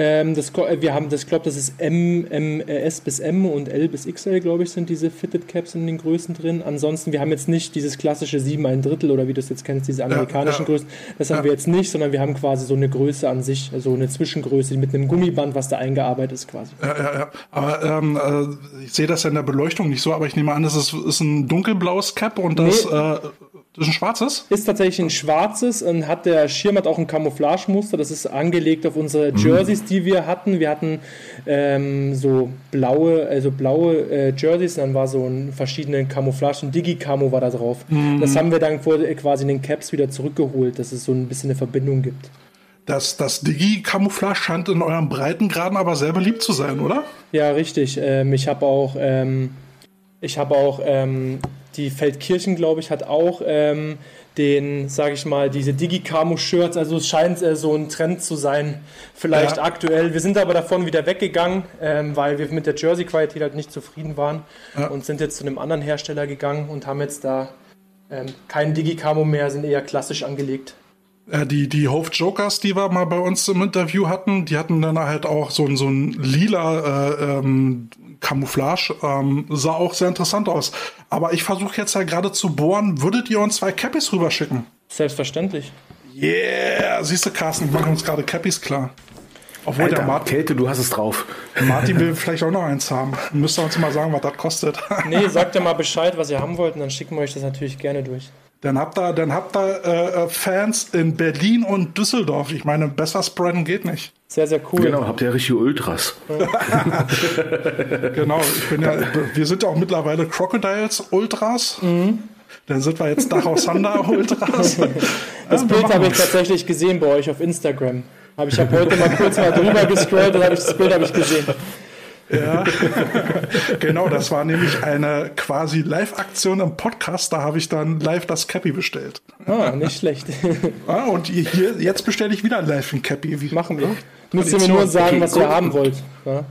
Ähm, das, wir haben, das glaube, das ist M, M, äh, S bis M und L bis XL, glaube ich, sind diese Fitted Caps in den Größen drin. Ansonsten, wir haben jetzt nicht dieses klassische 7 ein Drittel oder wie du es jetzt kennst, diese amerikanischen ja, ja. Größen. Das haben wir jetzt nicht, sondern wir haben quasi so eine Größe an sich, also eine Zwischengröße mit einem Gummiband, was da eingearbeitet ist quasi. Ja, ja, ja. Aber ähm, äh, ich sehe das ja in der Beleuchtung nicht so, aber ich nehme an, das ist, ist ein dunkelblaues Cap und das nee. äh, das ist ein schwarzes? Ist tatsächlich ein schwarzes und hat der Schirm hat auch ein Camouflagemuster. Das ist angelegt auf unsere mhm. Jerseys, die wir hatten. Wir hatten ähm, so blaue, also blaue äh, Jerseys, dann war so ein verschiedenen Camouflage, ein Digi-Camo war da drauf. Mhm. Das haben wir dann vor, quasi in den Caps wieder zurückgeholt, dass es so ein bisschen eine Verbindung gibt. Das, das Digi-Camouflage scheint in eurem Breitengraden aber sehr beliebt zu sein, oder? Ja, richtig. Ähm, ich habe auch, ähm, ich habe auch ähm, die Feldkirchen, glaube ich, hat auch ähm, den, sage ich mal, diese Digicamo-Shirts. Also es scheint äh, so ein Trend zu sein, vielleicht ja. aktuell. Wir sind aber davon wieder weggegangen, ähm, weil wir mit der Jersey-Qualität halt nicht zufrieden waren ja. und sind jetzt zu einem anderen Hersteller gegangen und haben jetzt da ähm, keinen Digicamo mehr, sind eher klassisch angelegt. Äh, die, die Hove Jokers, die wir mal bei uns im Interview hatten, die hatten dann halt auch so, so ein lila äh, ähm, Camouflage. Ähm, sah auch sehr interessant aus. Aber ich versuche jetzt ja gerade zu bohren. Würdet ihr uns zwei Cappies rüberschicken? Selbstverständlich. Yeah! Siehst du, Carsten, wir machen uns gerade Cappies klar. Obwohl Alter, der Martin. Kälte, du hast es drauf. Martin will <laughs> vielleicht auch noch eins haben. Müsst ihr uns mal sagen, was das kostet. nee, sagt ja mal Bescheid, was ihr haben wollt, und dann schicken wir euch das natürlich gerne durch. Dann habt ihr, dann habt ihr äh, äh, Fans in Berlin und Düsseldorf. Ich meine, besser spreaden geht nicht. Sehr, sehr cool. Genau, habt ihr richtige Ultras. <laughs> genau, ich bin ja, wir sind ja auch mittlerweile Crocodiles Ultras. Mhm. Dann sind wir jetzt Dachau Thunder Ultras. <laughs> Das ja, Bild habe ich tatsächlich gesehen bei euch auf Instagram. Hab ich habe heute mal kurz mal drüber gescrollt und habe ich das Bild habe ich gesehen. Ja, <laughs> genau, das war nämlich eine quasi Live-Aktion im Podcast. Da habe ich dann live das Cappy bestellt. Ah, nicht schlecht. <laughs> ah, und hier, jetzt bestelle ich wieder live ein Cappy. Wie, Machen wir. Müsst ihr mir nur sagen, okay, was ihr haben wollt. Ja,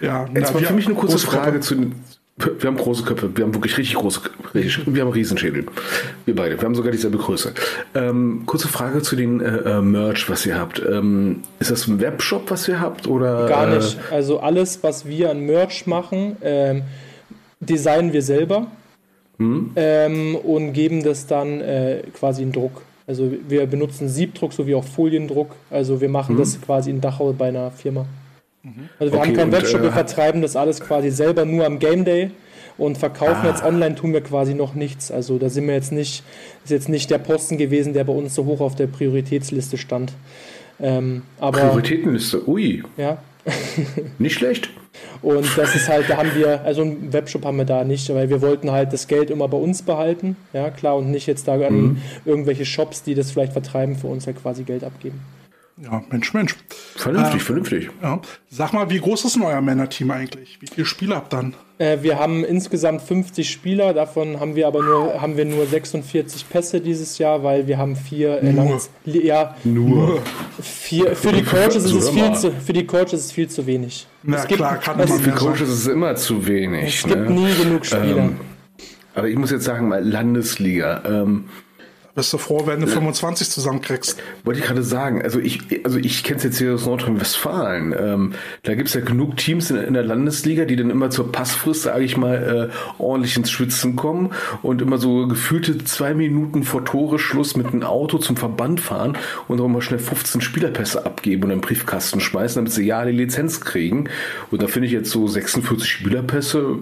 ja jetzt na, war für mich eine kurze Frage zu, wir haben große Köpfe, wir haben wirklich richtig große, richtig, wir haben Riesenschädel. Wir beide, wir haben sogar dieselbe Größe. Ähm, kurze Frage zu den äh, äh, Merch, was ihr habt. Ähm, ist das ein Webshop, was ihr habt? Oder, Gar nicht. Äh, also alles, was wir an Merch machen, ähm, designen wir selber hm? ähm, und geben das dann äh, quasi in Druck. Also wir benutzen Siebdruck sowie auch Foliendruck. Also wir machen hm? das quasi in Dachau bei einer Firma. Mhm. Also wir okay, haben keinen Webshop, wir äh, vertreiben das alles quasi selber nur am Game Day und verkaufen ah. jetzt online tun wir quasi noch nichts. Also da sind wir jetzt nicht, ist jetzt nicht der Posten gewesen, der bei uns so hoch auf der Prioritätsliste stand. Ähm, aber, Prioritätenliste, ui. Ja. <laughs> nicht schlecht. Und das ist halt, da haben wir, also einen Webshop haben wir da nicht, weil wir wollten halt das Geld immer bei uns behalten, ja klar, und nicht jetzt da an mhm. irgendwelche Shops, die das vielleicht vertreiben, für uns halt quasi Geld abgeben. Ja, Mensch, Mensch. Vernünftig, äh, vernünftig. Ja. Sag mal, wie groß ist denn euer Männerteam eigentlich? Wie viele Spieler habt ihr dann? Äh, wir haben insgesamt 50 Spieler, davon haben wir aber nur, haben wir nur 46 Pässe dieses Jahr, weil wir haben vier äh, nur. ja, nur. Vier, für die Coaches ist es viel zu, für die Coaches ist es viel zu wenig. Na es klar, kann man Für die Coaches ist es immer zu wenig. Es gibt ne? nie genug Spieler. Ähm, aber ich muss jetzt sagen, mal Landesliga. Ähm, bist du froh, wenn du 25 zusammenkriegst? Wollte ich gerade sagen. Also ich, also ich kenne es jetzt hier aus Nordrhein-Westfalen. Ähm, da gibt es ja genug Teams in, in, der Landesliga, die dann immer zur Passfrist, sage ich mal, äh, ordentlich ins Schwitzen kommen und immer so gefühlte zwei Minuten vor Toreschluss mit einem Auto zum Verband fahren und auch mal schnell 15 Spielerpässe abgeben und einen Briefkasten schmeißen, damit sie ja die Lizenz kriegen. Und da finde ich jetzt so 46 Spielerpässe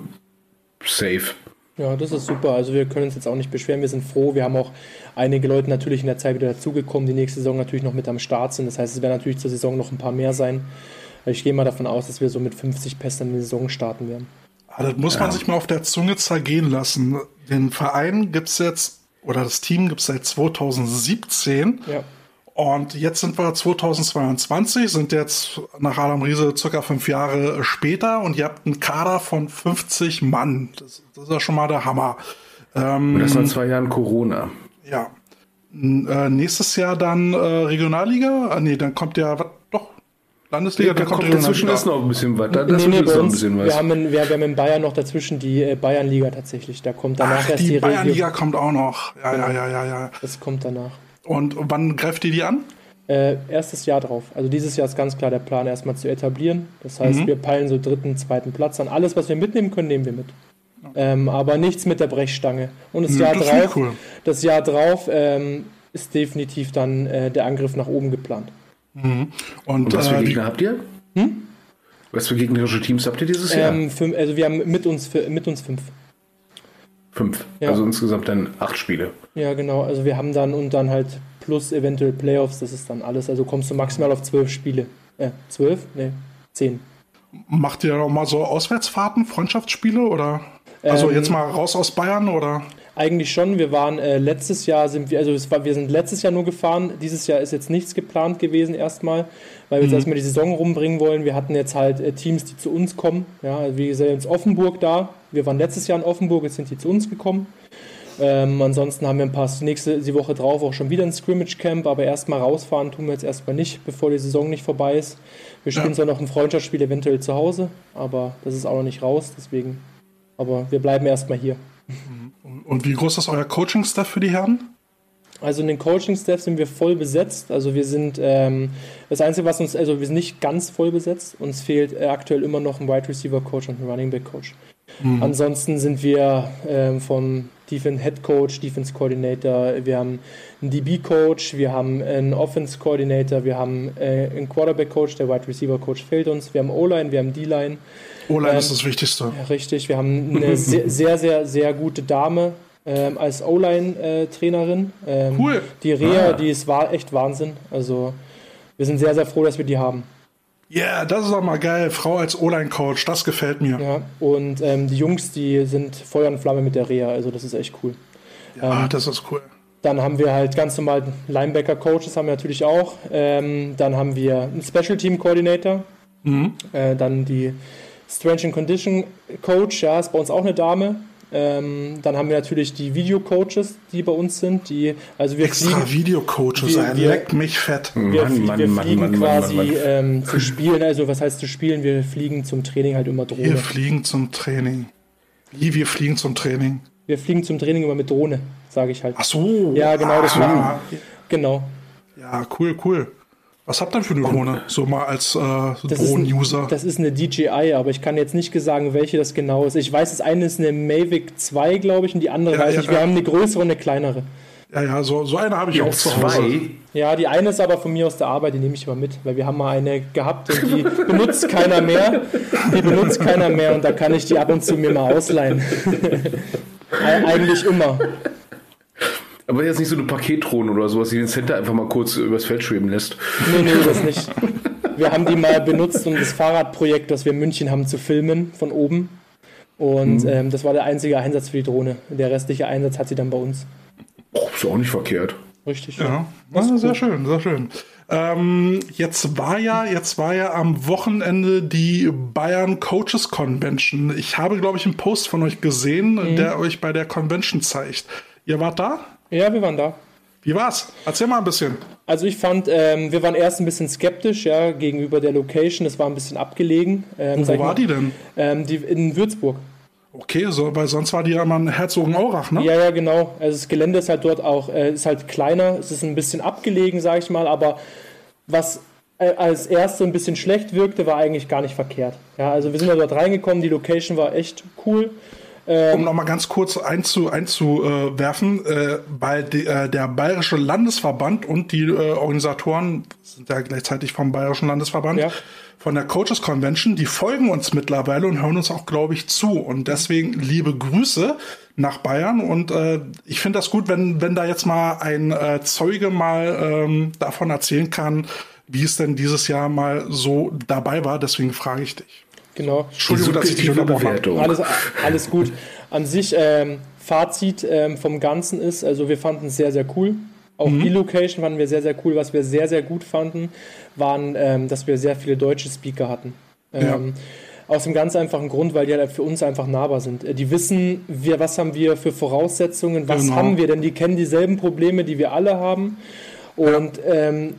safe. Ja, das ist super. Also wir können uns jetzt auch nicht beschweren. Wir sind froh. Wir haben auch einige Leute natürlich in der Zeit wieder dazugekommen, die nächste Saison natürlich noch mit am Start sind. Das heißt, es werden natürlich zur Saison noch ein paar mehr sein. Ich gehe mal davon aus, dass wir so mit 50 Pässen in die Saison starten werden. Aber ah, das muss man sich mal auf der Zunge zergehen lassen. Den Verein gibt es jetzt, oder das Team gibt es seit 2017. Ja. Und jetzt sind wir 2022, sind jetzt nach Adam Riese circa fünf Jahre später und ihr habt einen Kader von 50 Mann. Das, das ist ja schon mal der Hammer. Ähm, und das nach zwei Jahren Corona. Ja. Äh, nächstes Jahr dann äh, Regionalliga? Ah, nee, dann kommt ja, was, doch, Landesliga, ja, dann kommt, kommt dazwischen ist noch ein bisschen was. Da, nee, nee, bei uns, wir, haben in, wir, wir, haben in Bayern noch dazwischen die äh, Bayernliga tatsächlich. Da kommt danach Ach, erst die, die Bayernliga kommt auch noch. Ja, ja, ja, ja, ja. Das kommt danach. Und wann greift ihr die an? Äh, erstes Jahr drauf. Also dieses Jahr ist ganz klar der Plan, erstmal zu etablieren. Das heißt, mhm. wir peilen so dritten, zweiten Platz an. Alles, was wir mitnehmen können, nehmen wir mit. Ähm, aber nichts mit der Brechstange. Und das mhm, Jahr das drauf, cool. das Jahr drauf ähm, ist definitiv dann äh, der Angriff nach oben geplant. Mhm. Und, Und, was für äh, Gegner habt ihr? Hm? Was für gegnerische Teams habt ihr dieses Jahr? Ähm, fünf, also wir haben mit uns, mit uns fünf. Fünf. Ja. Also insgesamt dann acht Spiele. Ja, genau. Also wir haben dann und dann halt plus eventuell Playoffs, das ist dann alles. Also kommst du maximal auf zwölf Spiele. Äh, zwölf? Ne, zehn. Macht ihr noch mal so Auswärtsfahrten, Freundschaftsspiele oder? Also ähm, jetzt mal raus aus Bayern oder? Eigentlich schon. Wir waren äh, letztes Jahr sind wir, also es war, wir sind letztes Jahr nur gefahren. Dieses Jahr ist jetzt nichts geplant gewesen erstmal, weil wir mhm. jetzt erstmal die Saison rumbringen wollen. Wir hatten jetzt halt äh, Teams, die zu uns kommen. Ja, also wie gesagt, jetzt Offenburg da. Wir waren letztes Jahr in Offenburg, jetzt sind die zu uns gekommen. Ähm, ansonsten haben wir ein paar nächste die Woche drauf auch schon wieder ein Scrimmage Camp, aber erstmal rausfahren tun wir jetzt erstmal nicht, bevor die Saison nicht vorbei ist. Wir spielen ja. zwar noch ein Freundschaftsspiel eventuell zu Hause, aber das ist auch noch nicht raus, deswegen. Aber wir bleiben erstmal hier. Und wie groß ist euer Coaching-Staff für die Herren? Also in den Coaching-Staff sind wir voll besetzt. Also wir sind ähm, das Einzige, was uns, also wir sind nicht ganz voll besetzt. Uns fehlt äh, aktuell immer noch ein Wide Receiver Coach und ein Running Back Coach. Mhm. Ansonsten sind wir ähm, vom Defense Head Coach, Defense Coordinator, wir haben einen DB Coach, wir haben einen Offense Coordinator, wir haben äh, einen Quarterback Coach, der Wide Receiver Coach fehlt uns, wir haben O-Line, wir haben D-Line. O-Line ähm, ist das Wichtigste. Ja, richtig, wir haben eine <laughs> sehr, sehr, sehr, sehr gute Dame ähm, als O-Line-Trainerin. Äh, ähm, cool. Die Rea, ah. die ist war echt Wahnsinn. Also wir sind sehr, sehr froh, dass wir die haben. Ja, yeah, das ist auch mal geil. Frau als O-Line-Coach, das gefällt mir. Ja, und ähm, die Jungs, die sind Feuer und Flamme mit der Reha, also das ist echt cool. Ja, ähm, das ist cool. Dann haben wir halt ganz normal Linebacker-Coaches, haben wir natürlich auch. Ähm, dann haben wir einen Special-Team-Coordinator. Mhm. Äh, dann die Strange and Condition Coach, ja, ist bei uns auch eine Dame. Ähm, dann haben wir natürlich die Video-Coaches, die bei uns sind. Die, also wir Extra Video-Coaches, er leckt mich fett. Wir, Mann, Mann, wir Mann, fliegen quasi ähm, zu spielen. Also was heißt zu spielen? Wir fliegen zum Training halt immer Drohne. Wir fliegen zum Training. Wie wir fliegen zum Training? Wir fliegen zum Training immer mit Drohne, sage ich halt. Ach so. Ja, genau. Das ah, Genau. Ja, cool, cool. Was habt ihr für eine Drohne? So mal als äh, Drohnen-User. Das ist eine DJI, aber ich kann jetzt nicht sagen, welche das genau ist. Ich weiß, das eine ist eine Mavic 2, glaube ich, und die andere ja, weiß ja, ich. Wir ja. haben eine größere und eine kleinere. Ja, ja, so, so eine habe ich auch zu Hause. Zwei? Ja, die eine ist aber von mir aus der Arbeit, die nehme ich immer mit, weil wir haben mal eine gehabt und die <laughs> benutzt keiner mehr. Die benutzt keiner mehr und da kann ich die ab und zu mir mal ausleihen. <laughs> Eigentlich immer. Aber jetzt nicht so eine Paketdrohne oder sowas, die den Center einfach mal kurz übers Feld schweben lässt. Nee, nee, das <laughs> nicht. Wir haben die mal benutzt, um das Fahrradprojekt, das wir in München haben, zu filmen von oben. Und mhm. ähm, das war der einzige Einsatz für die Drohne. Der restliche Einsatz hat sie dann bei uns. Oh, ist auch nicht verkehrt. Richtig. Ja, ja. sehr cool. schön, sehr schön. Ähm, jetzt war ja, jetzt war ja am Wochenende die Bayern Coaches Convention. Ich habe, glaube ich, einen Post von euch gesehen, mhm. der euch bei der Convention zeigt. Ihr wart da? Ja, wir waren da. Wie war's? Erzähl mal ein bisschen. Also ich fand, ähm, wir waren erst ein bisschen skeptisch, ja, gegenüber der Location. Es war ein bisschen abgelegen. Ähm, Wo war mal, die denn? Ähm, die in Würzburg. Okay, so, weil sonst war die ja immer in Herzogenaurach, ne? Ja, ja, genau. Also das Gelände ist halt dort auch, äh, ist halt kleiner, es ist ein bisschen abgelegen, sag ich mal, aber was äh, als erste ein bisschen schlecht wirkte, war eigentlich gar nicht verkehrt. Ja, also wir sind ja dort reingekommen, die Location war echt cool. Ähm, um nochmal ganz kurz einzu, einzuwerfen, äh, weil die, äh, der Bayerische Landesverband und die äh, Organisatoren sind ja gleichzeitig vom Bayerischen Landesverband, ja. von der Coaches Convention, die folgen uns mittlerweile und hören uns auch, glaube ich, zu. Und deswegen liebe Grüße nach Bayern. Und äh, ich finde das gut, wenn, wenn da jetzt mal ein äh, Zeuge mal ähm, davon erzählen kann, wie es denn dieses Jahr mal so dabei war. Deswegen frage ich dich. Genau. Entschuldigung, dass ich dich unterbrochen habe. Alles, alles gut. An sich, ähm, Fazit ähm, vom Ganzen ist, also wir fanden es sehr, sehr cool. Auch mhm. die Location fanden wir sehr, sehr cool. Was wir sehr, sehr gut fanden, waren, ähm, dass wir sehr viele deutsche Speaker hatten. Ja. Ähm, aus dem ganz einfachen Grund, weil die halt für uns einfach nahbar sind. Äh, die wissen, wir, was haben wir für Voraussetzungen, was genau. haben wir, denn die kennen dieselben Probleme, die wir alle haben. Und ähm,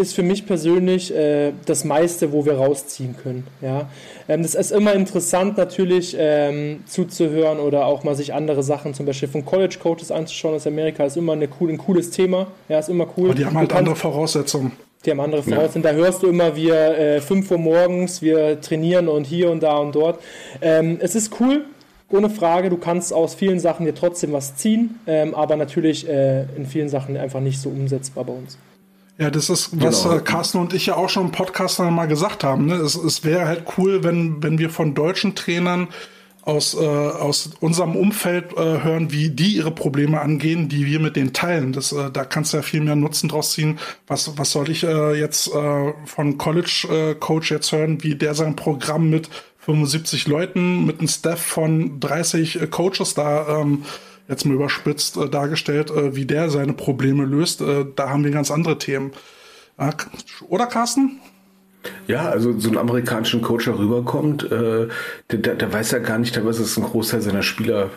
ist für mich persönlich äh, das meiste, wo wir rausziehen können. Ja? Ähm, das ist immer interessant natürlich ähm, zuzuhören oder auch mal sich andere Sachen, zum Beispiel von College Coaches anzuschauen aus Amerika, ist immer eine cool, ein cooles Thema. Ja, ist immer cool. Aber die haben halt andere Voraussetzungen. Die haben andere Voraussetzungen. Ja. Da hörst du immer, wir äh, 5 Uhr morgens, wir trainieren und hier und da und dort. Ähm, es ist cool, ohne Frage, du kannst aus vielen Sachen dir trotzdem was ziehen, ähm, aber natürlich äh, in vielen Sachen einfach nicht so umsetzbar bei uns. Ja, das ist, was genau. Äh, Carsten und ich ja auch schon im Podcast mal gesagt haben. Ne? Es, es wäre halt cool, wenn, wenn wir von deutschen Trainern aus, äh, aus unserem Umfeld äh, hören, wie die ihre Probleme angehen, die wir mit denen teilen. Das, äh, da kannst du ja viel mehr Nutzen draus ziehen. Was, was soll ich äh, jetzt äh, von College äh, Coach jetzt hören, wie der sein Programm mit 75 Leuten, mit einem Staff von 30 äh, Coaches da ähm, jetzt mal überspitzt äh, dargestellt, äh, wie der seine Probleme löst. Äh, da haben wir ganz andere Themen. Äh, oder Carsten? Ja, also so ein amerikanischen Coach, der rüberkommt, äh, der, der, der, weiß ja gar nicht, teilweise ist ein Großteil seiner Spieler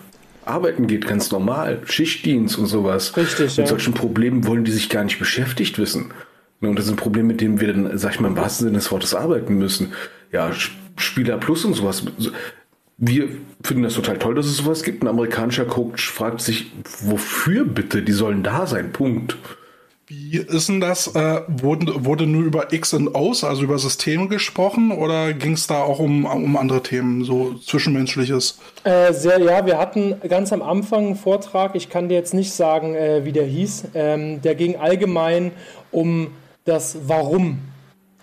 arbeiten geht, ganz normal, Schichtdienst und sowas. Richtig, Mit ja. solchen Problemen wollen die sich gar nicht beschäftigt wissen. Ne, und das sind Probleme, mit denen wir dann, sag ich mal, im wahrsten Sinne des Wortes arbeiten müssen. Ja, Spieler Plus und sowas wir finden das total toll, dass es sowas gibt. Ein amerikanischer Coach fragt sich, wofür bitte? Die sollen da sein. Punkt. Wie ist denn das? Äh, wurde, wurde nur über X und O's, also über Systeme gesprochen, oder ging es da auch um, um andere Themen, so Zwischenmenschliches? Äh, sehr, ja, wir hatten ganz am Anfang einen Vortrag, ich kann dir jetzt nicht sagen, äh, wie der hieß. Ähm, der ging allgemein um das Warum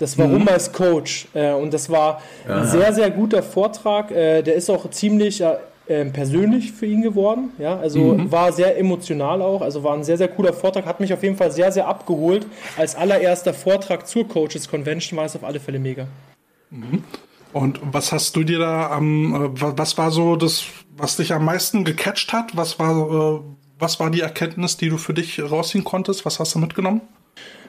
das Warum mhm. als Coach. Äh, und das war Aha. ein sehr, sehr guter Vortrag. Äh, der ist auch ziemlich äh, ähm, persönlich für ihn geworden. Ja? Also mhm. war sehr emotional auch. Also war ein sehr, sehr cooler Vortrag. Hat mich auf jeden Fall sehr, sehr abgeholt. Als allererster Vortrag zur Coaches Convention war es auf alle Fälle mega. Mhm. Und was hast du dir da am, äh, was war so das, was dich am meisten gecatcht hat? Was war, äh, was war die Erkenntnis, die du für dich rausziehen konntest? Was hast du mitgenommen?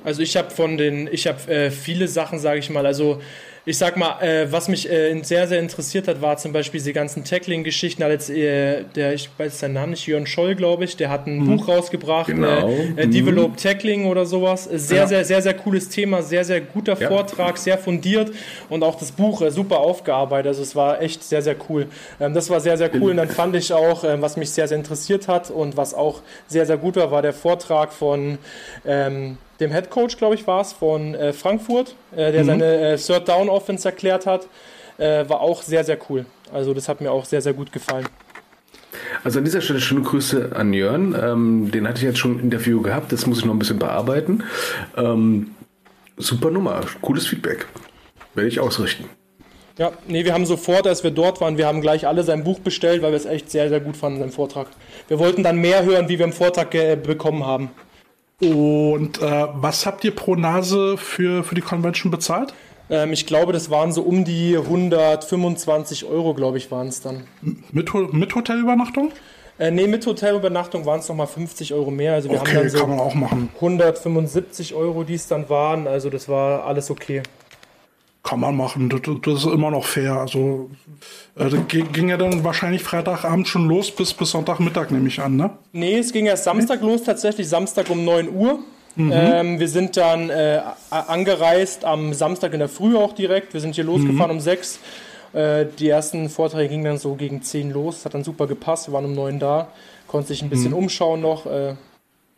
Also ich habe von den, ich habe äh, viele Sachen, sage ich mal, also ich sag mal, äh, was mich äh, sehr, sehr interessiert hat, war zum Beispiel diese ganzen Tackling-Geschichten. Jetzt, äh, der, ich weiß seinen Namen nicht, Jörn Scholl, glaube ich, der hat ein mhm. Buch rausgebracht, genau. äh, mhm. Develop Tackling oder sowas. Sehr, ja. sehr, sehr, sehr cooles Thema, sehr, sehr guter ja. Vortrag, sehr fundiert und auch das Buch äh, super aufgearbeitet. Also es war echt sehr, sehr cool. Ähm, das war sehr, sehr cool. Und dann fand ich auch, ähm, was mich sehr, sehr interessiert hat und was auch sehr, sehr gut war, war der Vortrag von ähm, dem Head Coach, glaube ich, war es, von äh, Frankfurt, äh, der mhm. seine äh, Third Down Offense erklärt hat. Äh, war auch sehr, sehr cool. Also das hat mir auch sehr, sehr gut gefallen. Also an dieser Stelle schöne Grüße an Jörn. Ähm, den hatte ich jetzt schon im Interview gehabt, das muss ich noch ein bisschen bearbeiten. Ähm, super Nummer, cooles Feedback. Werde ich ausrichten. Ja, nee, wir haben sofort, als wir dort waren, wir haben gleich alle sein Buch bestellt, weil wir es echt sehr, sehr gut fanden, seinen Vortrag. Wir wollten dann mehr hören, wie wir im Vortrag bekommen haben. Und äh, was habt ihr pro Nase für, für die Convention bezahlt? Ähm, ich glaube, das waren so um die 125 Euro, glaube ich, waren es dann. Mit, mit Hotelübernachtung? Äh, nee, mit Hotelübernachtung waren es nochmal 50 Euro mehr. Also wir Okay, haben dann so kann man auch machen. 175 Euro, die es dann waren. Also das war alles okay. Kann man machen. Das, das ist immer noch fair. Also äh, das ging ja dann wahrscheinlich Freitagabend schon los bis, bis Sonntagmittag, nehme ich an, ne? Nee, es ging erst Samstag los, tatsächlich Samstag um 9 Uhr. Ähm, wir sind dann äh, angereist am Samstag in der Früh auch direkt. Wir sind hier losgefahren um 6. Äh, die ersten Vorträge gingen dann so gegen 10 los. Hat dann super gepasst. Wir waren um 9 da. Konnte sich ein bisschen umschauen noch. Äh,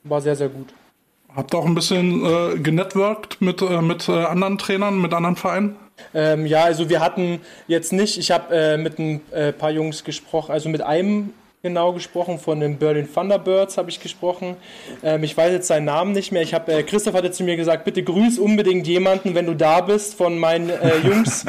war sehr, sehr gut. Habt ihr auch ein bisschen äh, genetworked mit, äh, mit äh, anderen Trainern, mit anderen Vereinen? Ähm, ja, also wir hatten jetzt nicht, ich habe äh, mit ein äh, paar Jungs gesprochen, also mit einem genau gesprochen, von den Berlin Thunderbirds habe ich gesprochen. Ähm, ich weiß jetzt seinen Namen nicht mehr. Ich habe, äh, Christoph hatte zu mir gesagt, bitte grüß unbedingt jemanden, wenn du da bist, von meinen äh, <laughs> Jungs.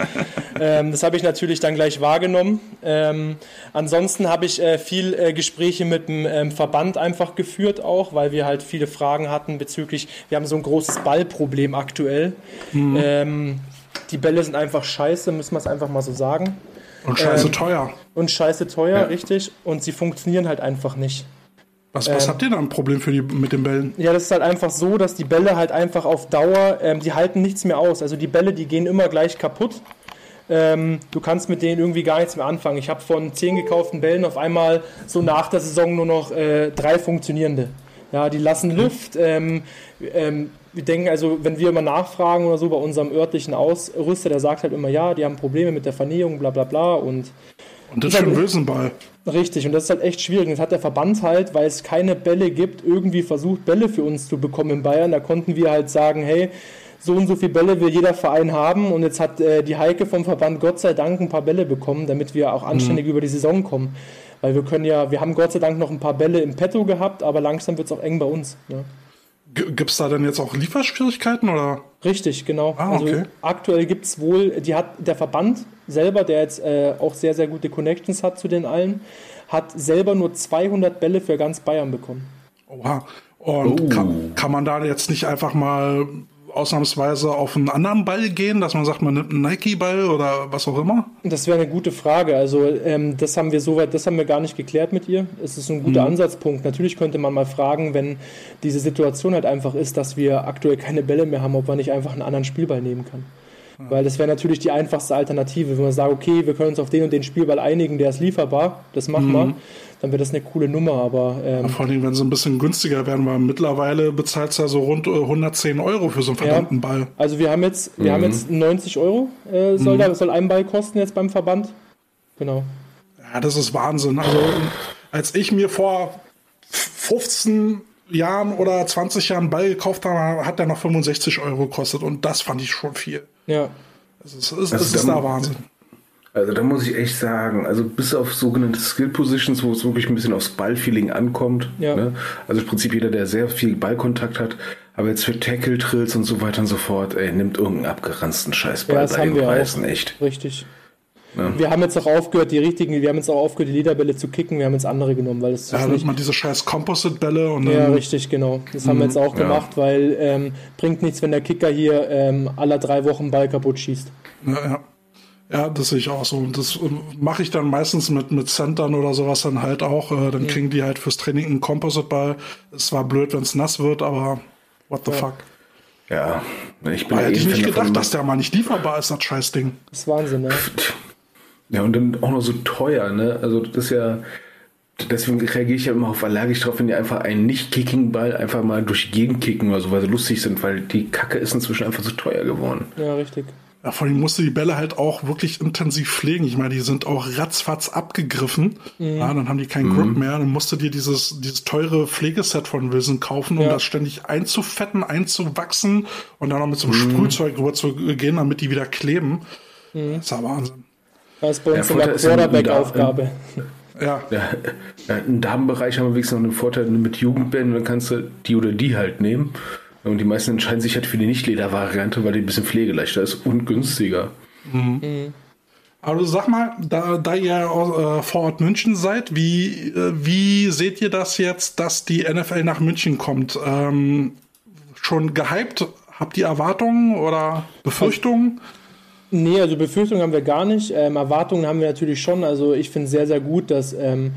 ähm, das habe ich natürlich dann gleich wahrgenommen. Ähm, ansonsten habe ich äh, viel äh, Gespräche mit dem ähm, Verband einfach geführt auch, weil wir halt viele Fragen hatten bezüglich, wir haben so ein großes Ballproblem aktuell. Ähm, die Bälle sind einfach scheiße, müssen wir es einfach mal so sagen. Und scheiße Ähm, teuer. Und scheiße teuer, Ja. richtig. Und sie funktionieren halt einfach nicht. Was, was ähm, habt ihr da ein Problem für die, mit den Bällen? Ja, das ist halt einfach so, dass die Bälle halt einfach auf Dauer, ähm, die halten nichts mehr aus. Also die Bälle, die gehen immer gleich kaputt. Ähm, du kannst mit denen irgendwie gar nichts mehr anfangen. Ich habe von zehn gekauften Bällen auf einmal so nach der Saison nur noch äh, drei funktionierende. Ja, die lassen Luft. Ähm, ähm, wir denken also, wenn wir immer nachfragen oder so bei unserem örtlichen Ausrüster, der sagt halt immer, ja, die haben Probleme mit der Vernähung, bla bla bla und Und das ist schon ein Wilsonball. Richtig, und das ist halt echt schwierig. Das hat der Verband halt, weil es keine Bälle gibt, irgendwie versucht, Bälle für uns zu bekommen in Bayern. Da konnten wir halt sagen, hey, so und so viele Bälle will jeder Verein haben. Und jetzt hat äh, die Heike vom Verband Gott sei Dank ein paar Bälle bekommen, damit wir auch anständig über die Saison kommen. Weil wir können ja, wir haben Gott sei Dank noch ein paar Bälle im Petto gehabt, aber langsam wird es auch eng bei uns. Ne? Gibt es da denn jetzt auch Lieferschwierigkeiten oder? Richtig, genau. Ah, Also okay. aktuell gibt es wohl, die hat der Verband selber, der jetzt äh, auch sehr, sehr gute Connections hat zu den allen, hat selber nur 200 Bälle für ganz Bayern bekommen. Oha. Und Oh. kann, kann man da jetzt nicht einfach mal ausnahmsweise auf einen anderen Ball gehen, dass man sagt, man nimmt einen Nike-Ball oder was auch immer? Das wäre eine gute Frage. Also ähm, das haben wir soweit, das haben wir gar nicht geklärt mit ihr. Es ist ein guter Ansatzpunkt. Natürlich könnte man mal fragen, wenn diese Situation halt einfach ist, dass wir aktuell keine Bälle mehr haben, ob man nicht einfach einen anderen Spielball nehmen kann. Weil das wäre natürlich die einfachste Alternative, wenn man sagt, okay, wir können uns auf den und den Spielball einigen, der ist lieferbar, das machen wir, dann wäre das eine coole Nummer, aber ähm, Vor allem, wenn sie ein bisschen günstiger werden, weil mittlerweile bezahlt ja so rund äh, 110 Euro für so einen verdammten Ball. also wir haben jetzt, wir haben jetzt 90 Euro, äh, soll, da, soll ein Ball kosten jetzt beim Verband. Genau. Ja, das ist Wahnsinn. Also, als ich mir vor 15 Jahren oder 20 Jahren einen Ball gekauft habe, hat der noch 65 Euro gekostet und das fand ich schon viel. Ja. Es ist, es Also es ist da Wahnsinn. Also da muss ich echt sagen, also bis auf sogenannte Skill Positions, wo es wirklich ein bisschen aufs Ballfeeling ankommt. Ja. Ne? Also im Prinzip jeder, der sehr viel Ballkontakt hat, aber jetzt für Tackle Trills und so weiter und so fort, ey, nimmt irgendeinen abgeranzten Scheißball Ja, das bei haben den wir auch. Preisen, echt. Richtig. Ja. Wir haben jetzt auch aufgehört, die richtigen, wir haben jetzt auch aufgehört, die Lederbälle zu kicken, wir haben jetzt andere genommen, weil es Ja, nicht. man diese scheiß Composite-Bälle und Ja, dann, richtig, genau. Das haben wir jetzt auch ja. gemacht, weil ähm, bringt nichts, wenn der Kicker hier ähm, alle drei Wochen Ball kaputt schießt. ja, ja. Ja, das sehe ich auch so. Und das ähm, mache ich dann meistens mit, mit Centern oder sowas dann halt auch. Äh, dann kriegen die halt fürs Training einen Composite-Ball. Es war blöd, wenn es nass wird, aber what the fuck. Ja, ich bin Da ja hätte ich eh nicht Fan davon, gedacht, dass der mal nicht lieferbar ist, das Scheißding. Das ist Wahnsinn, ne? Ja, und dann auch noch so teuer, ne? Also das ist ja. Deswegen reagiere ich ja immer auf allergisch drauf, wenn die einfach einen Nicht-Kicking-Ball einfach mal durch die Gegend kicken oder so, weil sie lustig sind, weil die Kacke ist inzwischen einfach so teuer geworden. Ja, richtig. Ja, vor allem musste die Bälle halt auch wirklich intensiv pflegen. Ich meine, die sind auch ratzfatz abgegriffen. Ja, dann haben die keinen Grip mehr. Dann musst du dir dieses, dieses teure Pflegeset von Wilson kaufen, um Ja. das ständig einzufetten, einzuwachsen und dann noch mit so einem Sprühzeug rüber zu gehen, damit die wieder kleben. Das ist ja Wahnsinn. Das ist bei uns Ja, sogar ja, Quarterback-Aufgabe. Ja, Ja, ja, im Damenbereich haben wir wenigstens noch einen Vorteil mit Jugendbänden, dann kannst du die oder die halt nehmen. Und die meisten entscheiden sich halt für die Nicht-Leder-Variante, weil die ein bisschen pflegeleichter ist und günstiger. aber sag mal, da, da ihr äh, vor Ort München seid, wie, äh, wie seht ihr das jetzt, dass die NFL nach München kommt? Ähm, schon gehypt? Habt ihr Erwartungen oder Befürchtungen? Nee, also Befürchtungen haben wir gar nicht. Ähm, Erwartungen haben wir natürlich schon. Also ich finde sehr, sehr gut, dass ähm,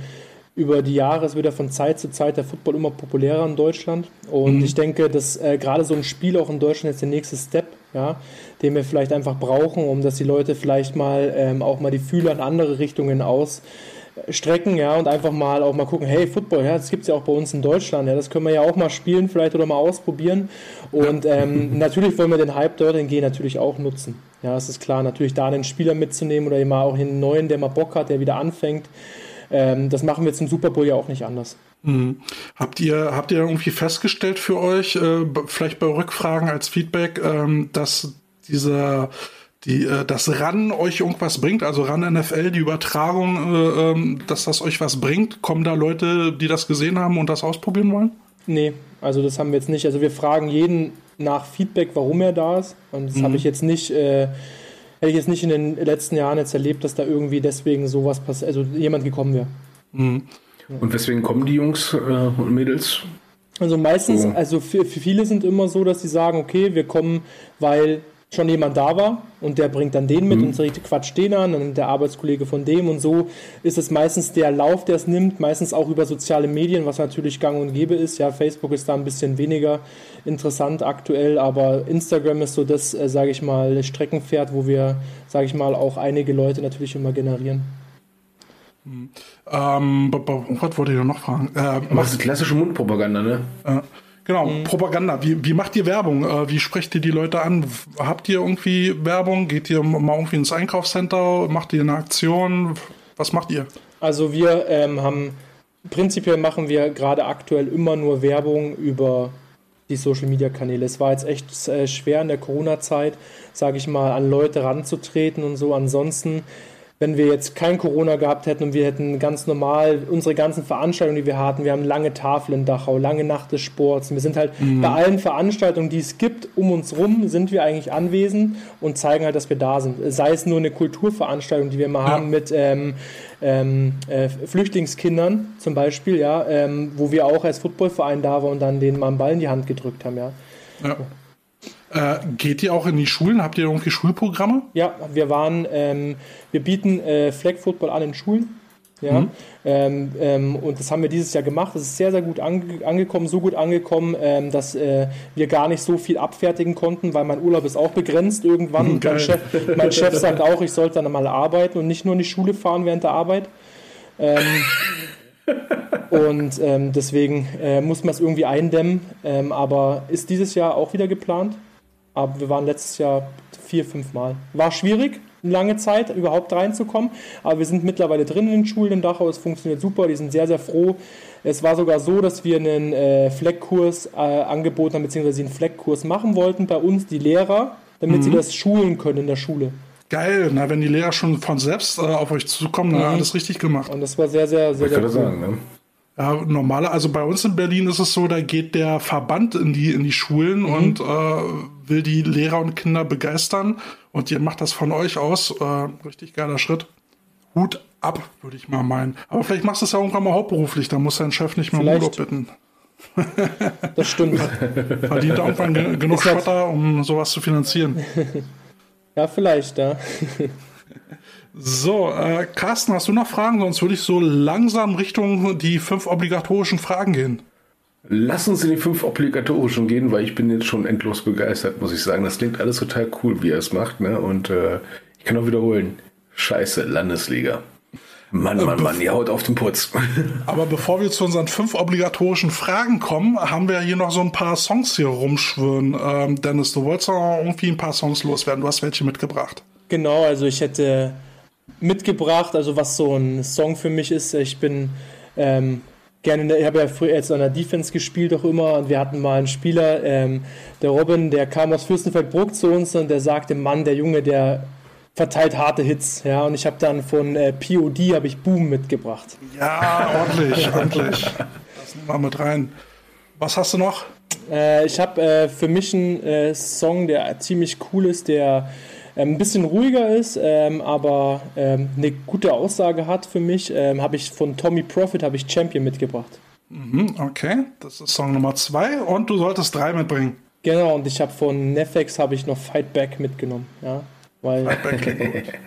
über die Jahre, wird ja von Zeit zu Zeit der Football immer populärer in Deutschland. Und mhm. ich denke, dass äh, gerade so ein Spiel auch in Deutschland jetzt der nächste Step, ja, den wir vielleicht einfach brauchen, um dass die Leute vielleicht mal ähm, auch mal die Fühler in andere Richtungen ausstrecken, ja, und einfach mal auch mal gucken, hey, Football, ja, das gibt es ja auch bei uns in Deutschland, ja, das können wir ja auch mal spielen vielleicht oder mal ausprobieren. Und ähm, <laughs> natürlich wollen wir den Hype dorthin gehen natürlich auch nutzen. Ja, es ist klar, natürlich da einen Spieler mitzunehmen oder immer auch einen neuen, der mal Bock hat, der wieder anfängt. Ähm, das machen wir zum Super Bowl ja auch nicht anders. Mhm. Habt ihr, habt ihr irgendwie festgestellt für euch, äh, vielleicht bei Rückfragen als Feedback, ähm, dass dieser die, äh, das RAN euch irgendwas bringt, also RAN NFL, die Übertragung, äh, ähm, dass das euch was bringt? Kommen da Leute, die das gesehen haben und das ausprobieren wollen? Nee, also das haben wir jetzt nicht. Also wir fragen jeden nach Feedback, warum er da ist. Und das mhm. habe ich jetzt nicht, äh, hätte ich jetzt nicht in den letzten Jahren jetzt erlebt, dass da irgendwie deswegen sowas passiert, also jemand gekommen wäre. Mhm. Und weswegen kommen die Jungs äh, und Mädels? Also meistens, oh. also für, für viele sind immer so, dass sie sagen, okay, wir kommen, weil schon jemand da war und der bringt dann den mit mhm. und quatscht den an, dann der Arbeitskollege von dem und so ist es meistens der Lauf, der es nimmt, meistens auch über soziale Medien, was natürlich gang und gäbe ist. Ja, Facebook ist da ein bisschen weniger interessant aktuell, aber Instagram ist so das, äh, sage ich mal, Streckenpferd, wo wir, sage ich mal, auch einige Leute natürlich immer generieren. Mhm. Ähm, was wollte ich noch fragen? Äh, das ist klassische Mundpropaganda, ne? Äh, Genau, mhm. Propaganda. Wie, wie macht ihr Werbung? Äh, wie sprecht ihr die Leute an? Habt ihr irgendwie Werbung? Geht ihr mal irgendwie ins Einkaufscenter? Macht ihr eine Aktion? Was macht ihr? Also wir ähm, haben, prinzipiell machen wir gerade aktuell immer nur Werbung über die Social Media Kanäle. Es war jetzt echt äh, schwer in der Corona-Zeit, sage ich mal, an Leute ranzutreten und so. Ansonsten wenn wir jetzt kein Corona gehabt hätten und wir hätten ganz normal unsere ganzen Veranstaltungen, die wir hatten, wir haben lange Tafel in Dachau, lange Nacht des Sports. Wir sind halt mhm. bei allen Veranstaltungen, die es gibt, um uns rum, sind wir eigentlich anwesend und zeigen halt, dass wir da sind. Sei es nur eine Kulturveranstaltung, die wir mal ja. haben mit ähm, ähm, äh, Flüchtlingskindern zum Beispiel, ja, ähm, wo wir auch als Footballverein da waren und dann denen mal einen Ball in die Hand gedrückt haben, ja. ja. Äh, geht ihr auch in die Schulen? Habt ihr irgendwie Schulprogramme? Ja, wir waren, ähm, wir bieten äh, Flag Football an in Schulen. Ja, mhm. ähm, ähm, und das haben wir dieses Jahr gemacht. Das ist sehr, sehr gut ange angekommen, so gut angekommen, ähm, dass äh, wir gar nicht so viel abfertigen konnten, weil mein Urlaub ist auch begrenzt irgendwann. Mhm, mein, Chef, mein, Chef, sagt auch, ich sollte dann mal arbeiten und nicht nur in die Schule fahren während der Arbeit. Ähm, und ähm, deswegen äh, muss man es irgendwie eindämmen. Ähm, aber ist dieses Jahr auch wieder geplant? Aber wir waren letztes Jahr vier, fünf Mal. War schwierig, lange Zeit überhaupt reinzukommen, aber wir sind mittlerweile drin in den Schulen in Dachau. Es funktioniert super, die sind sehr, sehr froh. Es war sogar so, dass wir einen äh, Fleckkurs äh, angeboten haben, beziehungsweise einen Fleckkurs machen wollten bei uns, die Lehrer, damit mhm. sie das schulen können in der Schule. Geil, na, wenn die Lehrer schon von selbst äh, auf euch zukommen, dann mhm. alles richtig gemacht. Und das war sehr, sehr, sehr, sehr cool. sagen, ne? Ja, normaler, also bei uns in Berlin ist es so, da geht der Verband in die, in die Schulen mhm. und äh, will die Lehrer und Kinder begeistern. Und ihr macht das von euch aus. Äh, richtig geiler Schritt. Hut ab, würde ich mal meinen. Aber vielleicht machst du es ja irgendwann mal hauptberuflich, da muss dein Chef nicht mehr um Urlaub bitten. <laughs> das stimmt. Verdient irgendwann genug Schotter, um sowas zu finanzieren. <laughs> ja, vielleicht, ja. <laughs> So, äh, Carsten, hast du noch Fragen? Sonst würde ich so langsam Richtung die fünf obligatorischen Fragen gehen. Lass uns in die fünf obligatorischen gehen, weil ich bin jetzt schon endlos begeistert, muss ich sagen. Das klingt alles total cool, wie er es macht. Ne? Und äh, ich kann auch wiederholen. Scheiße, Landesliga. Mann, Mann, Mann, ihr haut auf den Putz. <laughs> Aber bevor wir zu unseren fünf obligatorischen Fragen kommen, haben wir hier noch so ein paar Songs hier rumschwirren. Ähm, Dennis, du wolltest noch irgendwie ein paar Songs loswerden. Du hast welche mitgebracht. Genau, also ich hätte mitgebracht, also was so ein Song für mich ist. Ich bin ähm, gerne, ich habe ja früher jetzt an der Defense gespielt auch immer und wir hatten mal einen Spieler, ähm, der Robin, der kam aus Fürstenfeldbruck zu uns und der sagte, Mann, der Junge, der verteilt harte Hits, ja, und ich habe dann von äh, POD habe ich Boom mitgebracht. Ja, ordentlich, <laughs> ordentlich. Das nehmen wir mit rein. Was hast du noch? Äh, ich habe äh, für mich einen äh, Song, der ziemlich cool ist, der ein bisschen ruhiger ist, ähm, aber ähm, eine gute Aussage hat für mich, ähm, habe ich von Tommy Profit habe ich Champion mitgebracht. Mhm, okay, das ist Song Nummer zwei und du solltest drei mitbringen. Genau, und ich habe von Nefex habe ich noch Fight Back mitgenommen, ja, weil Fight Back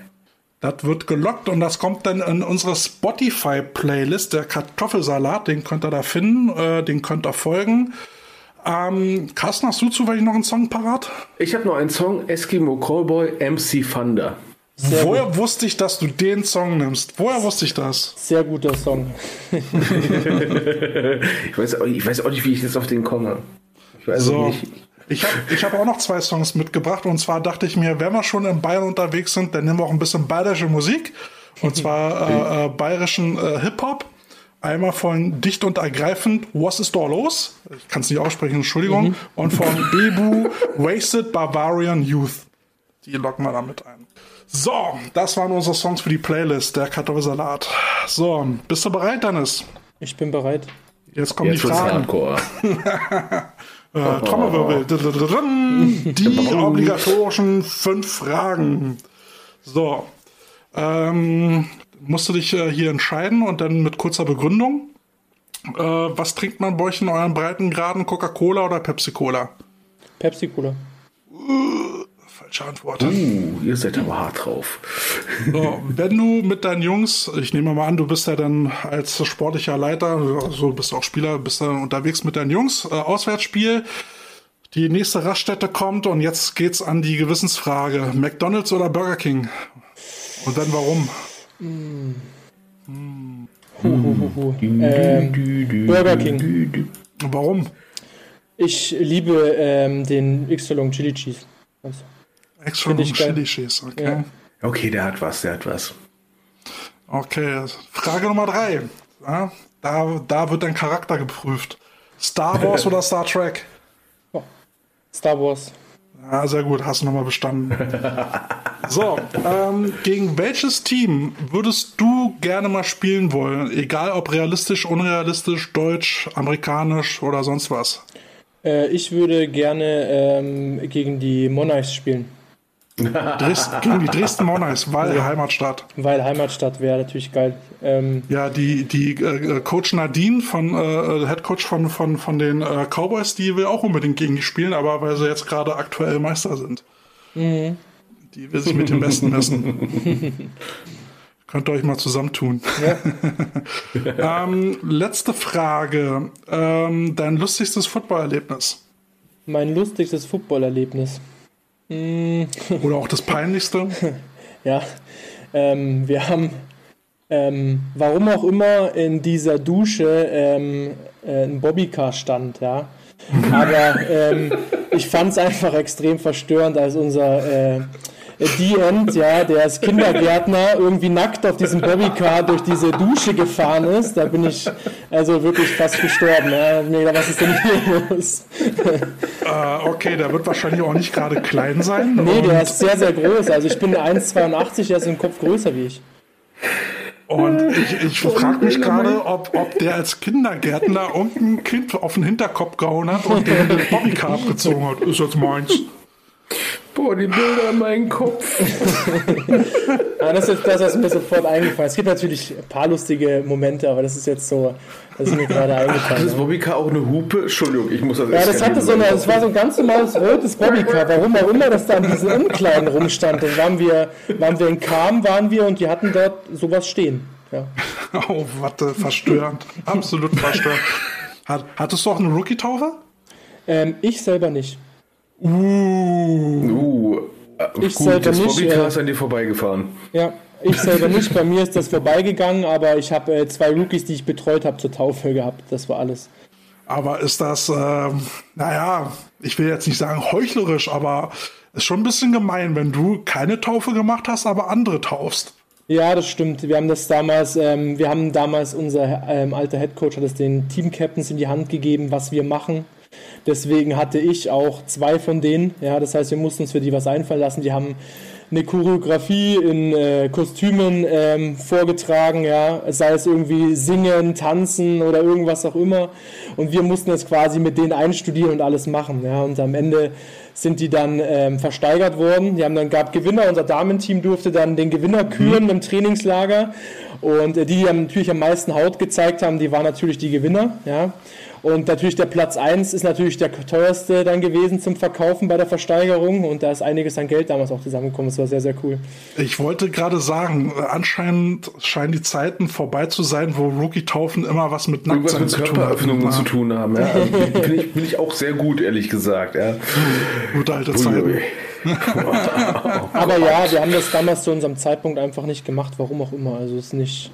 Das wird gelockt und das kommt dann in unsere Spotify-Playlist, der Kartoffelsalat, den könnt ihr da finden, äh, den könnt ihr folgen. Ähm, Carsten, hast du zufällig noch einen Song parat? Ich habe noch einen Song, Eskimo Callboy, MC Thunder. Sehr Woher gut. wusste ich, dass du den Song nimmst? Woher wusste ich das? Sehr guter Song. <laughs> ich, weiß, ich weiß auch nicht, wie ich jetzt auf den komme. Ich weiß so. nicht. Ich habe ich hab auch noch zwei Songs mitgebracht und zwar dachte ich mir, wenn wir schon in Bayern unterwegs sind, dann nehmen wir auch ein bisschen bayerische Musik und zwar äh, äh, bayerischen äh, Hip-Hop. Einmal von Dicht und Ergreifend, Was ist da los? Ich kann es nicht aussprechen, Entschuldigung. Mhm. Und von <laughs> Bebu, Wasted Bavarian Youth. Die locken wir damit ein. So, das waren unsere Songs für die Playlist, der Kartoffelsalat. So, bist du bereit, Dennis? Ich bin bereit. Jetzt kommen Jetzt die Fragen. <laughs> äh, Trommelwirbel. Die obligatorischen fünf Fragen. So. Ähm, musst du dich äh, hier entscheiden und dann mit kurzer Begründung. Äh, was trinkt man bei euch in euren Breitengraden? Coca-Cola oder Pepsi-Cola? Pepsi-Cola. Uh, falsche Antwort. Uh, ihr seid aber hart drauf. <laughs> So, wenn du mit deinen Jungs, ich nehme mal an, du bist ja dann als sportlicher Leiter, also bist auch Spieler, bist dann unterwegs mit deinen Jungs, äh, Auswärtsspiel. Die nächste Raststätte kommt und jetzt geht's an die Gewissensfrage. McDonalds oder Burger King? Und dann warum? Mm. Mm. Hu, hu, hu, ähm, Burger King. Warum? Ich liebe ähm, den X-Long Chili Cheese. Also, X-Long Chili Cheese, okay. Ja. Okay, der hat was, der hat was. Okay, Frage Nummer drei. Ja, da, da wird dein Charakter geprüft. Star Wars <laughs> oder Star Trek? Oh, Star Wars. Ja, sehr gut, hast du nochmal bestanden. <laughs> so, ähm, gegen welches Team würdest du gerne mal spielen wollen? Egal ob realistisch, unrealistisch, deutsch, amerikanisch oder sonst was. Äh, ich würde gerne ähm, gegen die Monarchs spielen. Dresden, gegen die Dresden Monarchs, weil ja. Heimatstadt. Weil Heimatstadt wäre natürlich geil. Ähm, ja, die, die äh, Coach Nadine von äh, Head Coach von, von, von den äh, Cowboys, die will auch unbedingt gegen die spielen, aber weil sie jetzt gerade aktuell Meister sind. Mhm. Die will sich mit dem Besten messen. <laughs> Könnt ihr euch mal zusammentun. Ja. <laughs> ähm, letzte Frage. Ähm, dein lustigstes Footballerlebnis? Mein lustigstes Footballerlebnis. Mm. Oder auch das Peinlichste? <laughs> ja, ähm, wir haben, ähm, warum auch immer, in dieser Dusche ähm, äh, ein Bobbycar stand, ja. Aber ähm, ich fand es einfach extrem verstörend, als unser äh, die End, ja, der als Kindergärtner irgendwie nackt auf diesem Bobbycar durch diese Dusche gefahren ist. Da bin ich also wirklich fast gestorben. Ja. Mega, was ist denn hier los? Uh, okay, der wird wahrscheinlich auch nicht gerade klein sein. Nee, der ist sehr, sehr groß. Also ich bin 1,82, der ist im Kopf größer wie ich. Und ich, ich frage mich gerade, ob, ob der als Kindergärtner irgendein Kind auf den Hinterkopf gehauen hat und den Bobbycar abgezogen hat. Ist jetzt meins. Boah, die Bilder in meinem Kopf. ja, <laughs> das ist das, was mir sofort eingefallen ist. Es gibt natürlich ein paar lustige Momente, aber das ist jetzt so, das ist mir gerade eingefallen. Hat das Bobbycar auch eine Hupe? Entschuldigung, ich muss das Ja, das hatte so eine, das war so ein ganz normales rotes Bobbycar. Warum auch immer das da an diesen Umkleiden rumstand. Dann waren wir, waren wir in Kam, waren wir und die hatten dort sowas stehen. Ja. <laughs> Oh, warte, verstörend. Absolut verstörend. Hat, hattest du auch eine Rookie-Taufe? Ähm, ich selber nicht. Uh. uh. Ich gut, selber das nicht. Bobbycar ist an dir vorbeigefahren. Ja, ich selber nicht. Bei mir ist das vorbeigegangen, aber ich habe äh, zwei Rookies, die ich betreut habe, zur Taufe gehabt. Das war alles. Aber ist das, äh, naja, ich will jetzt nicht sagen heuchlerisch, aber ist schon ein bisschen gemein, wenn du keine Taufe gemacht hast, aber andere taufst. Ja, das stimmt. Wir haben das damals, ähm, wir haben damals unser ähm, alter Headcoach hat es den Team Captains in die Hand gegeben, was wir machen. Deswegen hatte ich auch zwei von denen. Ja, das heißt, wir mussten uns für die was einfallen lassen. Die haben eine Choreografie in äh, Kostümen ähm, vorgetragen, ja, sei es irgendwie singen, tanzen oder irgendwas auch immer. Und wir mussten das quasi mit denen einstudieren und alles machen, ja. Und am Ende sind die dann ähm, versteigert worden. Die haben dann gab Gewinner. Unser Damenteam durfte dann den Gewinner küren mhm. im Trainingslager. Und äh, die, die natürlich am meisten Haut gezeigt haben, die waren natürlich die Gewinner. Ja. Und natürlich der Platz 1 ist natürlich der teuerste dann gewesen zum Verkaufen bei der Versteigerung. Und da ist einiges an Geld damals auch zusammengekommen. Das war sehr, sehr cool. Ich wollte gerade sagen, anscheinend scheinen die Zeiten vorbei zu sein, wo Rookie-Taufen immer was mit Nacktsein zu tun haben. zu tun haben. Ja. <laughs> Also bin, ich, bin ich auch sehr gut, ehrlich gesagt. Ja. Gute alte Zeiten. <laughs> Aber ja, wir haben das damals zu unserem Zeitpunkt einfach nicht gemacht, warum auch immer. Also es ist nicht.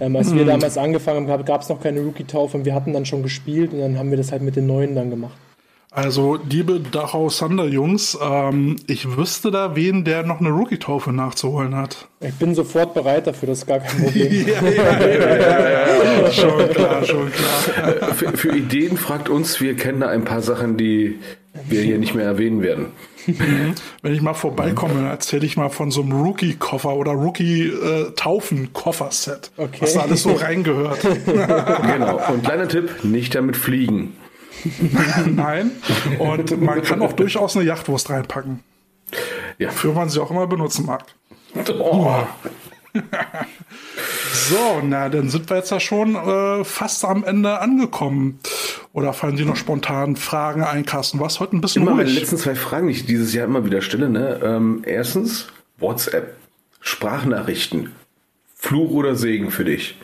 Ähm, als wir hm. damals angefangen haben, gab es noch keine Rookie-Taufe und wir hatten dann schon gespielt und dann haben wir das halt mit den Neuen dann gemacht. Also, liebe Dachau Sander Jungs, ähm, ich wüsste da wen, der noch eine Rookie-Taufe nachzuholen hat. Ich bin sofort bereit dafür, das ist gar kein <laughs> Problem. ja, ja, ja, ja, schon klar, schon klar. Für, für Ideen fragt uns, wir kennen da ein paar Sachen, die wir hier nicht mehr erwähnen werden. <laughs> Wenn ich mal vorbeikomme, erzähle ich mal von so einem Rookie-Koffer oder Rookie-Taufen-Koffer-Set. Okay. Was da alles so reingehört. <laughs> genau. Und kleiner Tipp, nicht damit fliegen. <laughs> Nein. Und man kann auch durchaus eine Yachtwurst reinpacken. Ja. Für man sie auch immer benutzen mag. Oh. <laughs> so, na, dann sind wir jetzt ja schon äh, fast am Ende angekommen. Oder fallen dir noch spontan Fragen ein, Carsten? Was heute ein bisschen immer ruhig. Meine letzten zwei Fragen, die ich dieses Jahr immer wieder stelle. Ne? Ähm, erstens, WhatsApp, Sprachnachrichten, Fluch oder Segen für dich?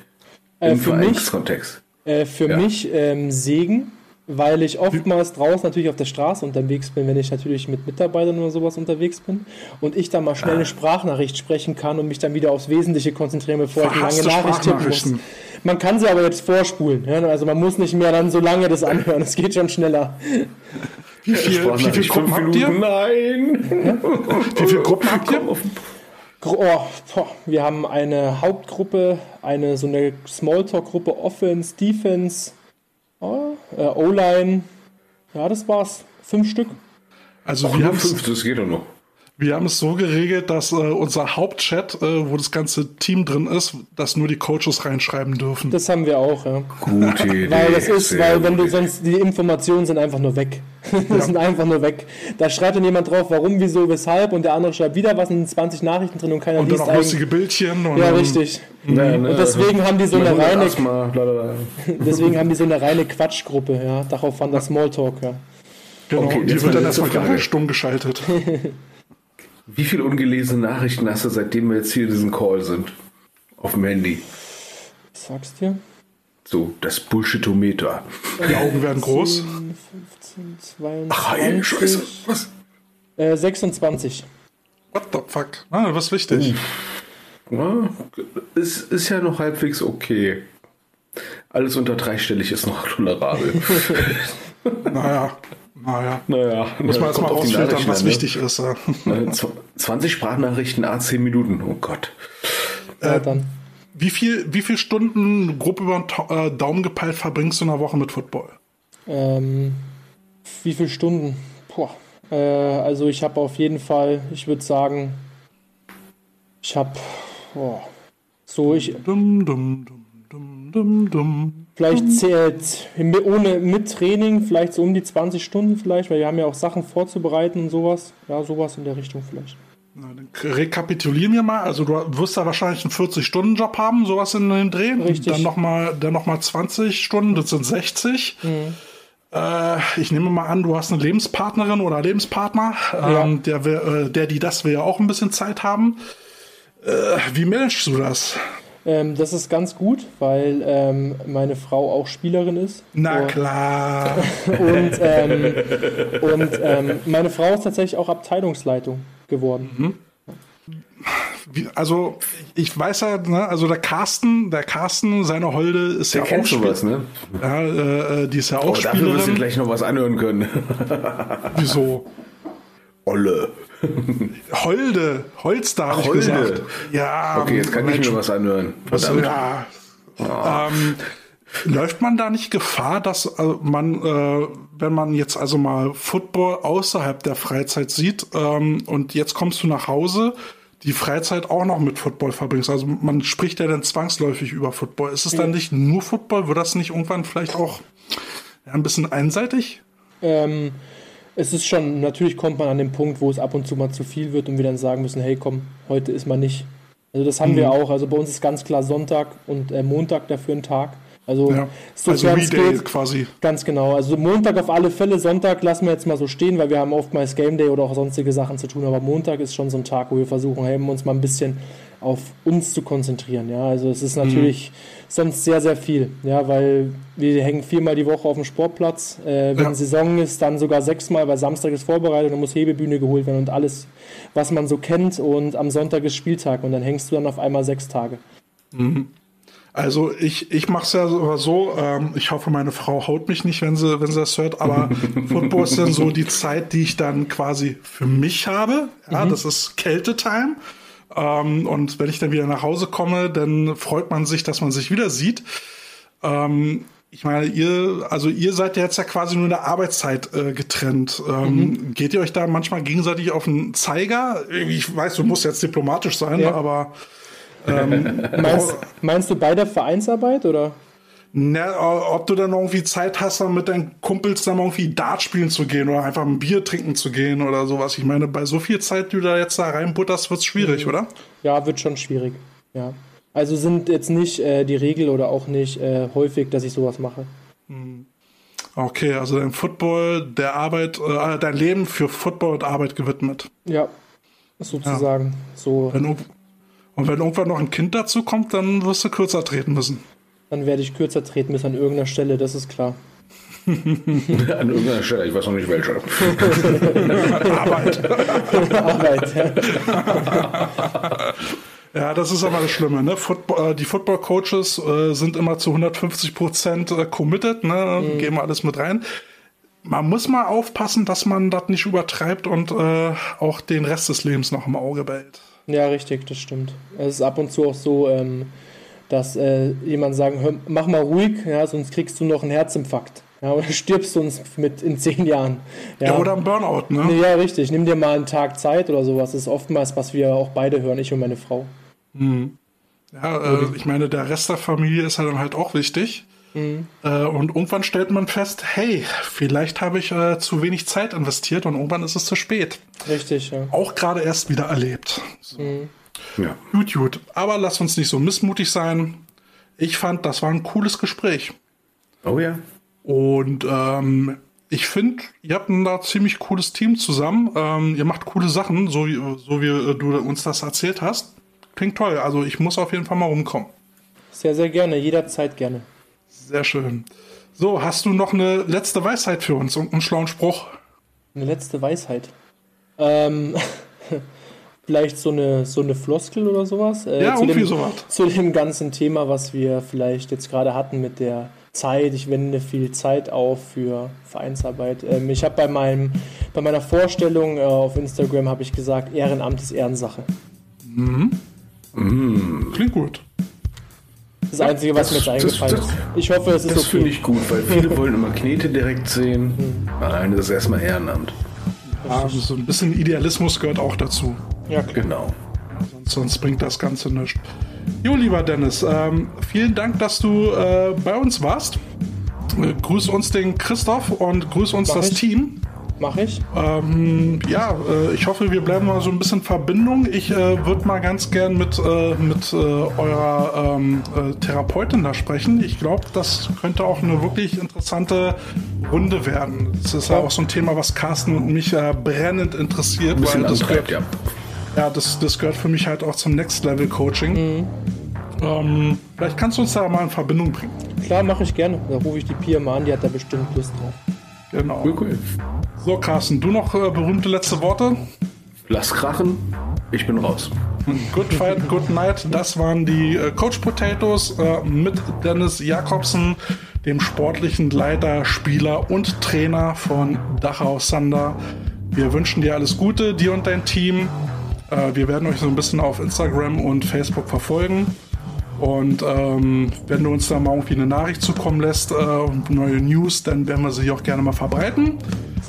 Äh, Im für mich, äh, für ja. mich ähm, Segen weil ich oftmals draußen natürlich auf der Straße unterwegs bin, wenn ich natürlich mit Mitarbeitern oder sowas unterwegs bin und ich dann mal schnell eine ah. Sprachnachricht sprechen kann und mich dann wieder aufs Wesentliche konzentrieren, bevor ich eine lange Nachricht tippen muss. Man kann sie aber jetzt vorspulen, ja? also man muss nicht mehr dann so lange das anhören, es geht schon schneller. Wie viel, wie viele Gruppen habt ihr? Nein! <laughs> Wie viele Gruppen habt ihr? Oh, wir haben eine Hauptgruppe, eine so eine Smalltalk-Gruppe Offense, Defense, Oh, äh, O-Line, ja, das war's. Fünf Stück. Also Ach, wir haben fünf, das geht doch noch. Wir haben es so geregelt, dass äh, unser Hauptchat, äh, wo das ganze Team drin ist, dass nur die Coaches reinschreiben dürfen. Das haben wir auch, ja. Gute Idee. Weil das ist, weil wenn du sonst die Informationen sind einfach nur weg. <laughs> die ja. sind einfach nur weg. Da schreibt dann jemand drauf, warum, wieso, weshalb und der andere schreibt wieder was in 20 Nachrichten drin und keiner und liest. Und dann auch lustige Bildchen. Und ja, richtig. Mhm. Ja, ne, und deswegen haben die so eine reine, <laughs> deswegen haben die so eine reine Quatschgruppe, ja. Darauf fand das Smalltalk, ja. Genau, okay, die wird dann erstmal gar stumm geschaltet. <laughs> Wie viele ungelesene Nachrichten hast du, seitdem wir jetzt hier diesen Call sind? Auf dem Handy. Was sagst du? So, das Bullshitometer. Die Augen werden groß. 15, 22. Ach, ey, Scheiße. Was? Äh, 26. What the fuck? Ah, was wichtig. Ja, ist, ist ja noch halbwegs okay. Alles unter dreistellig ist noch tolerabel. <laughs> naja. Naja. Naja. Muss man jetzt mal ausfiltern, was ne? wichtig ist. 20 Sprachnachrichten, A10 Minuten. Oh Gott. Äh, dann. Wie viel, wie viel Stunden grob über den äh, Daumen gepeilt verbringst du in der Woche mit Football? Ähm, wie viele Stunden? Boah. Äh, also ich habe auf jeden Fall, ich würde sagen, ich habe so ich. Dum, dum, dum. Dum, dum, dum, vielleicht zählt ohne mit Training vielleicht so um die 20 Stunden vielleicht, weil wir haben ja auch Sachen vorzubereiten und sowas. Ja, sowas in der Richtung vielleicht. Na, dann rekapitulieren wir mal. Also du wirst da wahrscheinlich einen 40-Stunden-Job haben, sowas in den Drehen. Richtig. Dann nochmal noch mal 20 Stunden, das sind 60. Mhm. Äh, ich nehme mal an, du hast eine Lebenspartnerin oder Lebenspartner, ja. ähm, der, äh, der, die das will ja auch ein bisschen Zeit haben. Äh, wie managst du das? Ähm, das ist ganz gut, weil ähm, meine Frau auch Spielerin ist. Na und, klar. <laughs> und, ähm, und ähm, meine Frau ist tatsächlich auch Abteilungsleitung geworden. Mhm. Also ich weiß ja, ne, also der Carsten, der Carsten, seine Holde ist der ja auch sowas, ne? Ja, äh, die ist ja auch oh, Spielerin. Dafür wirst du gleich noch was anhören können. <laughs> Wieso? Olle. Holde, Holster habe ich gesagt. Ja. Okay, jetzt kann Mensch, ich mir was anhören. Was, ja. Oh. Ähm, läuft man da nicht Gefahr, dass äh, man, äh, wenn man jetzt also mal Football außerhalb der Freizeit sieht ähm, und jetzt kommst du nach Hause, die Freizeit auch noch mit Football verbringst. Also man spricht ja dann zwangsläufig über Football. Ist es dann nicht nur Football? Wird das nicht irgendwann vielleicht auch ein bisschen einseitig? Ähm, es ist schon, natürlich kommt man an den Punkt, wo es ab und zu mal zu viel wird und wir dann sagen müssen, hey komm, heute ist mal nicht. Also das haben mhm. wir auch. Also bei uns ist ganz klar Sonntag und äh, Montag dafür ein Tag. Also, ja. also geht, quasi. Ganz genau. Also Montag auf alle Fälle, Sonntag lassen wir jetzt mal so stehen, weil wir haben oftmals Game Day oder auch sonstige Sachen zu tun. Aber Montag ist schon so ein Tag, wo wir versuchen, hey, uns mal ein bisschen auf uns zu konzentrieren. Ja, also es ist natürlich mhm. sonst sehr, sehr viel. Ja, weil wir hängen viermal die Woche auf dem Sportplatz. Äh, wenn ja. Saison ist, dann sogar sechsmal, weil Samstag ist vorbereitet, dann muss Hebebühne geholt werden und alles, was man so kennt. Und am Sonntag ist Spieltag und dann hängst du dann auf einmal sechs Tage. Mhm. Also ich, ich mache es ja so, ähm, ich hoffe, meine Frau haut mich nicht, wenn sie, wenn sie das hört, aber <laughs> Football ist dann so die Zeit, die ich dann quasi für mich habe. Ja, mhm. das ist Kältetime. Ähm, und wenn ich dann wieder nach Hause komme, dann freut man sich, dass man sich wieder sieht. Ähm, ich meine, ihr, also ihr seid ja jetzt ja quasi nur in der Arbeitszeit äh, getrennt. Ähm, mhm. Geht ihr euch da manchmal gegenseitig auf den Zeiger? Ich weiß, du musst jetzt diplomatisch sein, ja. aber ähm, <laughs> meinst, meinst, du bei der Vereinsarbeit oder? Na, ob du dann irgendwie Zeit hast, dann mit deinen Kumpels dann irgendwie Dart spielen zu gehen oder einfach ein Bier trinken zu gehen oder sowas. Ich meine, bei so viel Zeit, die du da jetzt da reinbutterst, wird es schwierig, mhm. oder? Ja, wird schon schwierig. Ja. Also sind jetzt nicht äh, die Regel oder auch nicht äh, häufig, dass ich sowas mache. Mhm. Okay, also dein Football, der Arbeit, äh, dein Leben für Football und Arbeit gewidmet. Ja, sozusagen. Ja. So. Wenn, und wenn irgendwann noch ein Kind dazu kommt, dann wirst du kürzer treten müssen dann werde ich kürzer treten müssen an irgendeiner Stelle, das ist klar. <laughs> an irgendeiner Stelle, ich weiß noch nicht welche. <laughs> Arbeit. <laughs> Arbeit, ja. Ja, das ist aber das Schlimme. Ne? Football, äh, die Football-Coaches äh, sind immer zu 150 Prozent äh, committed, ne? Mhm. geben alles mit rein. Man muss mal aufpassen, dass man das nicht übertreibt und äh, auch den Rest des Lebens noch im Auge behält. Ja, richtig, das stimmt. Es ist ab und zu auch so, ähm, dass äh, jemand sagen, hör, mach mal ruhig, ja, sonst kriegst du noch einen Herzinfarkt. Ja, oder <laughs> stirbst du uns mit in zehn Jahren. Ja. ja, oder ein Burnout, ne? Ja, richtig. Nimm dir mal einen Tag Zeit oder sowas. Das ist oftmals, was wir auch beide hören, ich und meine Frau. Mhm. Ja, äh, ich meine, der Rest der Familie ist ja dann halt auch wichtig. Mhm. Äh, und irgendwann stellt man fest, hey, vielleicht habe ich äh, zu wenig Zeit investiert und irgendwann ist es zu spät. Richtig, ja. Auch gerade erst wieder erlebt. So. Mhm. Ja. Gut, gut. Aber lass uns nicht so missmutig sein. Ich fand, das war ein cooles Gespräch. Oh ja. Und ähm, ich finde, ihr habt ein da ziemlich cooles Team zusammen. Ähm, ihr macht coole Sachen, so wie, so wie äh, du uns das erzählt hast. Klingt toll. Also ich muss auf jeden Fall mal rumkommen. Sehr, sehr gerne. Jederzeit gerne. Sehr schön. So, hast du noch eine letzte Weisheit für uns und einen schlauen Spruch? Eine letzte Weisheit. Ähm, <laughs> vielleicht so eine, so eine Floskel oder sowas. Äh, ja, zu irgendwie dem, sowas. <laughs> Zu dem ganzen Thema, was wir vielleicht jetzt gerade hatten mit der Zeit. Ich wende viel Zeit auf für Vereinsarbeit. Ähm, ich habe bei meinem, bei meiner Vorstellung äh, auf Instagram habe ich gesagt, Ehrenamt ist Ehrensache. Mhm. Mhm. Klingt gut. Das Einzige, was das, mir jetzt eingefallen ist. Ich hoffe, es ist das okay. Das finde ich gut, weil viele wollen immer Knete direkt sehen. Mhm. Nein, das ist erstmal Ehrenamt. Ja, so ein bisschen Idealismus gehört auch dazu. Ja, genau. Sonst, sonst bringt das Ganze nichts. Jo, lieber Dennis, ähm, vielen Dank, dass du äh, bei uns warst. Äh, grüß uns den Christoph und grüß uns Mach das ich. Team. Mach ich. Ähm, ja, äh, ich hoffe, wir bleiben mal so ein bisschen Verbindung. Ich äh, würde mal ganz gern mit, äh, mit äh, eurer ähm, äh, Therapeutin da sprechen. Ich glaube, das könnte auch eine wirklich interessante Runde werden. Das ist ja, auch so ein Thema, was Carsten und mich äh, brennend interessiert. Ein weil das gehört, ja. Ja, das, das gehört für mich halt auch zum Next Level Coaching. Mhm. Ähm, vielleicht kannst du uns da mal in Verbindung bringen. Klar, mache ich gerne. Da rufe ich die Pia mal an, die hat da bestimmt Lust drauf. Genau. Cool, cool. So, Carsten, du noch äh, berühmte letzte Worte? Lass krachen, ich bin raus. Good Fight, Good Night, das waren die äh, Coach Potatoes äh, mit Dennis Jakobsen, dem sportlichen Leiter, Spieler und Trainer von Dachau Sander. Wir wünschen dir alles Gute, dir und dein Team. Äh, wir werden euch so ein bisschen auf Instagram und Facebook verfolgen. Und ähm, wenn du uns da mal irgendwie eine Nachricht zukommen lässt, äh, neue News, dann werden wir sie auch gerne mal verbreiten.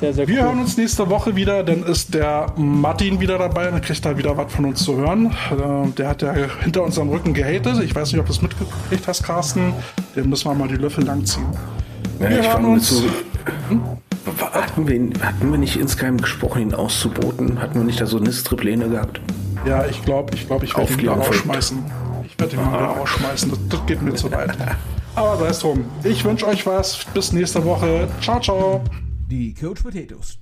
Sehr, sehr wir cool. hören uns nächste Woche wieder, dann ist der Martin wieder dabei, dann kriegt er wieder was von uns zu hören. Äh, der hat ja hinter unserem Rücken gehatet. Ich weiß nicht, ob du es mitgekriegt hast, Carsten. Den müssen wir mal die Löffel langziehen. Ja, wir hören uns. Zu, hm? Hatten wir, hatten wir nicht insgeheim gesprochen, ihn auszuboten? Hatten wir nicht da so nistre Pläne gehabt? Ja, ich glaube, ich, glaub, ich werde ihn wieder rausschmeißen. Ich werde ihn ah. wieder rausschmeißen. Das, das geht mir zu weit. Aber sei es drum. Ich wünsche euch was. Bis nächste Woche. Ciao, ciao. Die Coach Potatoes.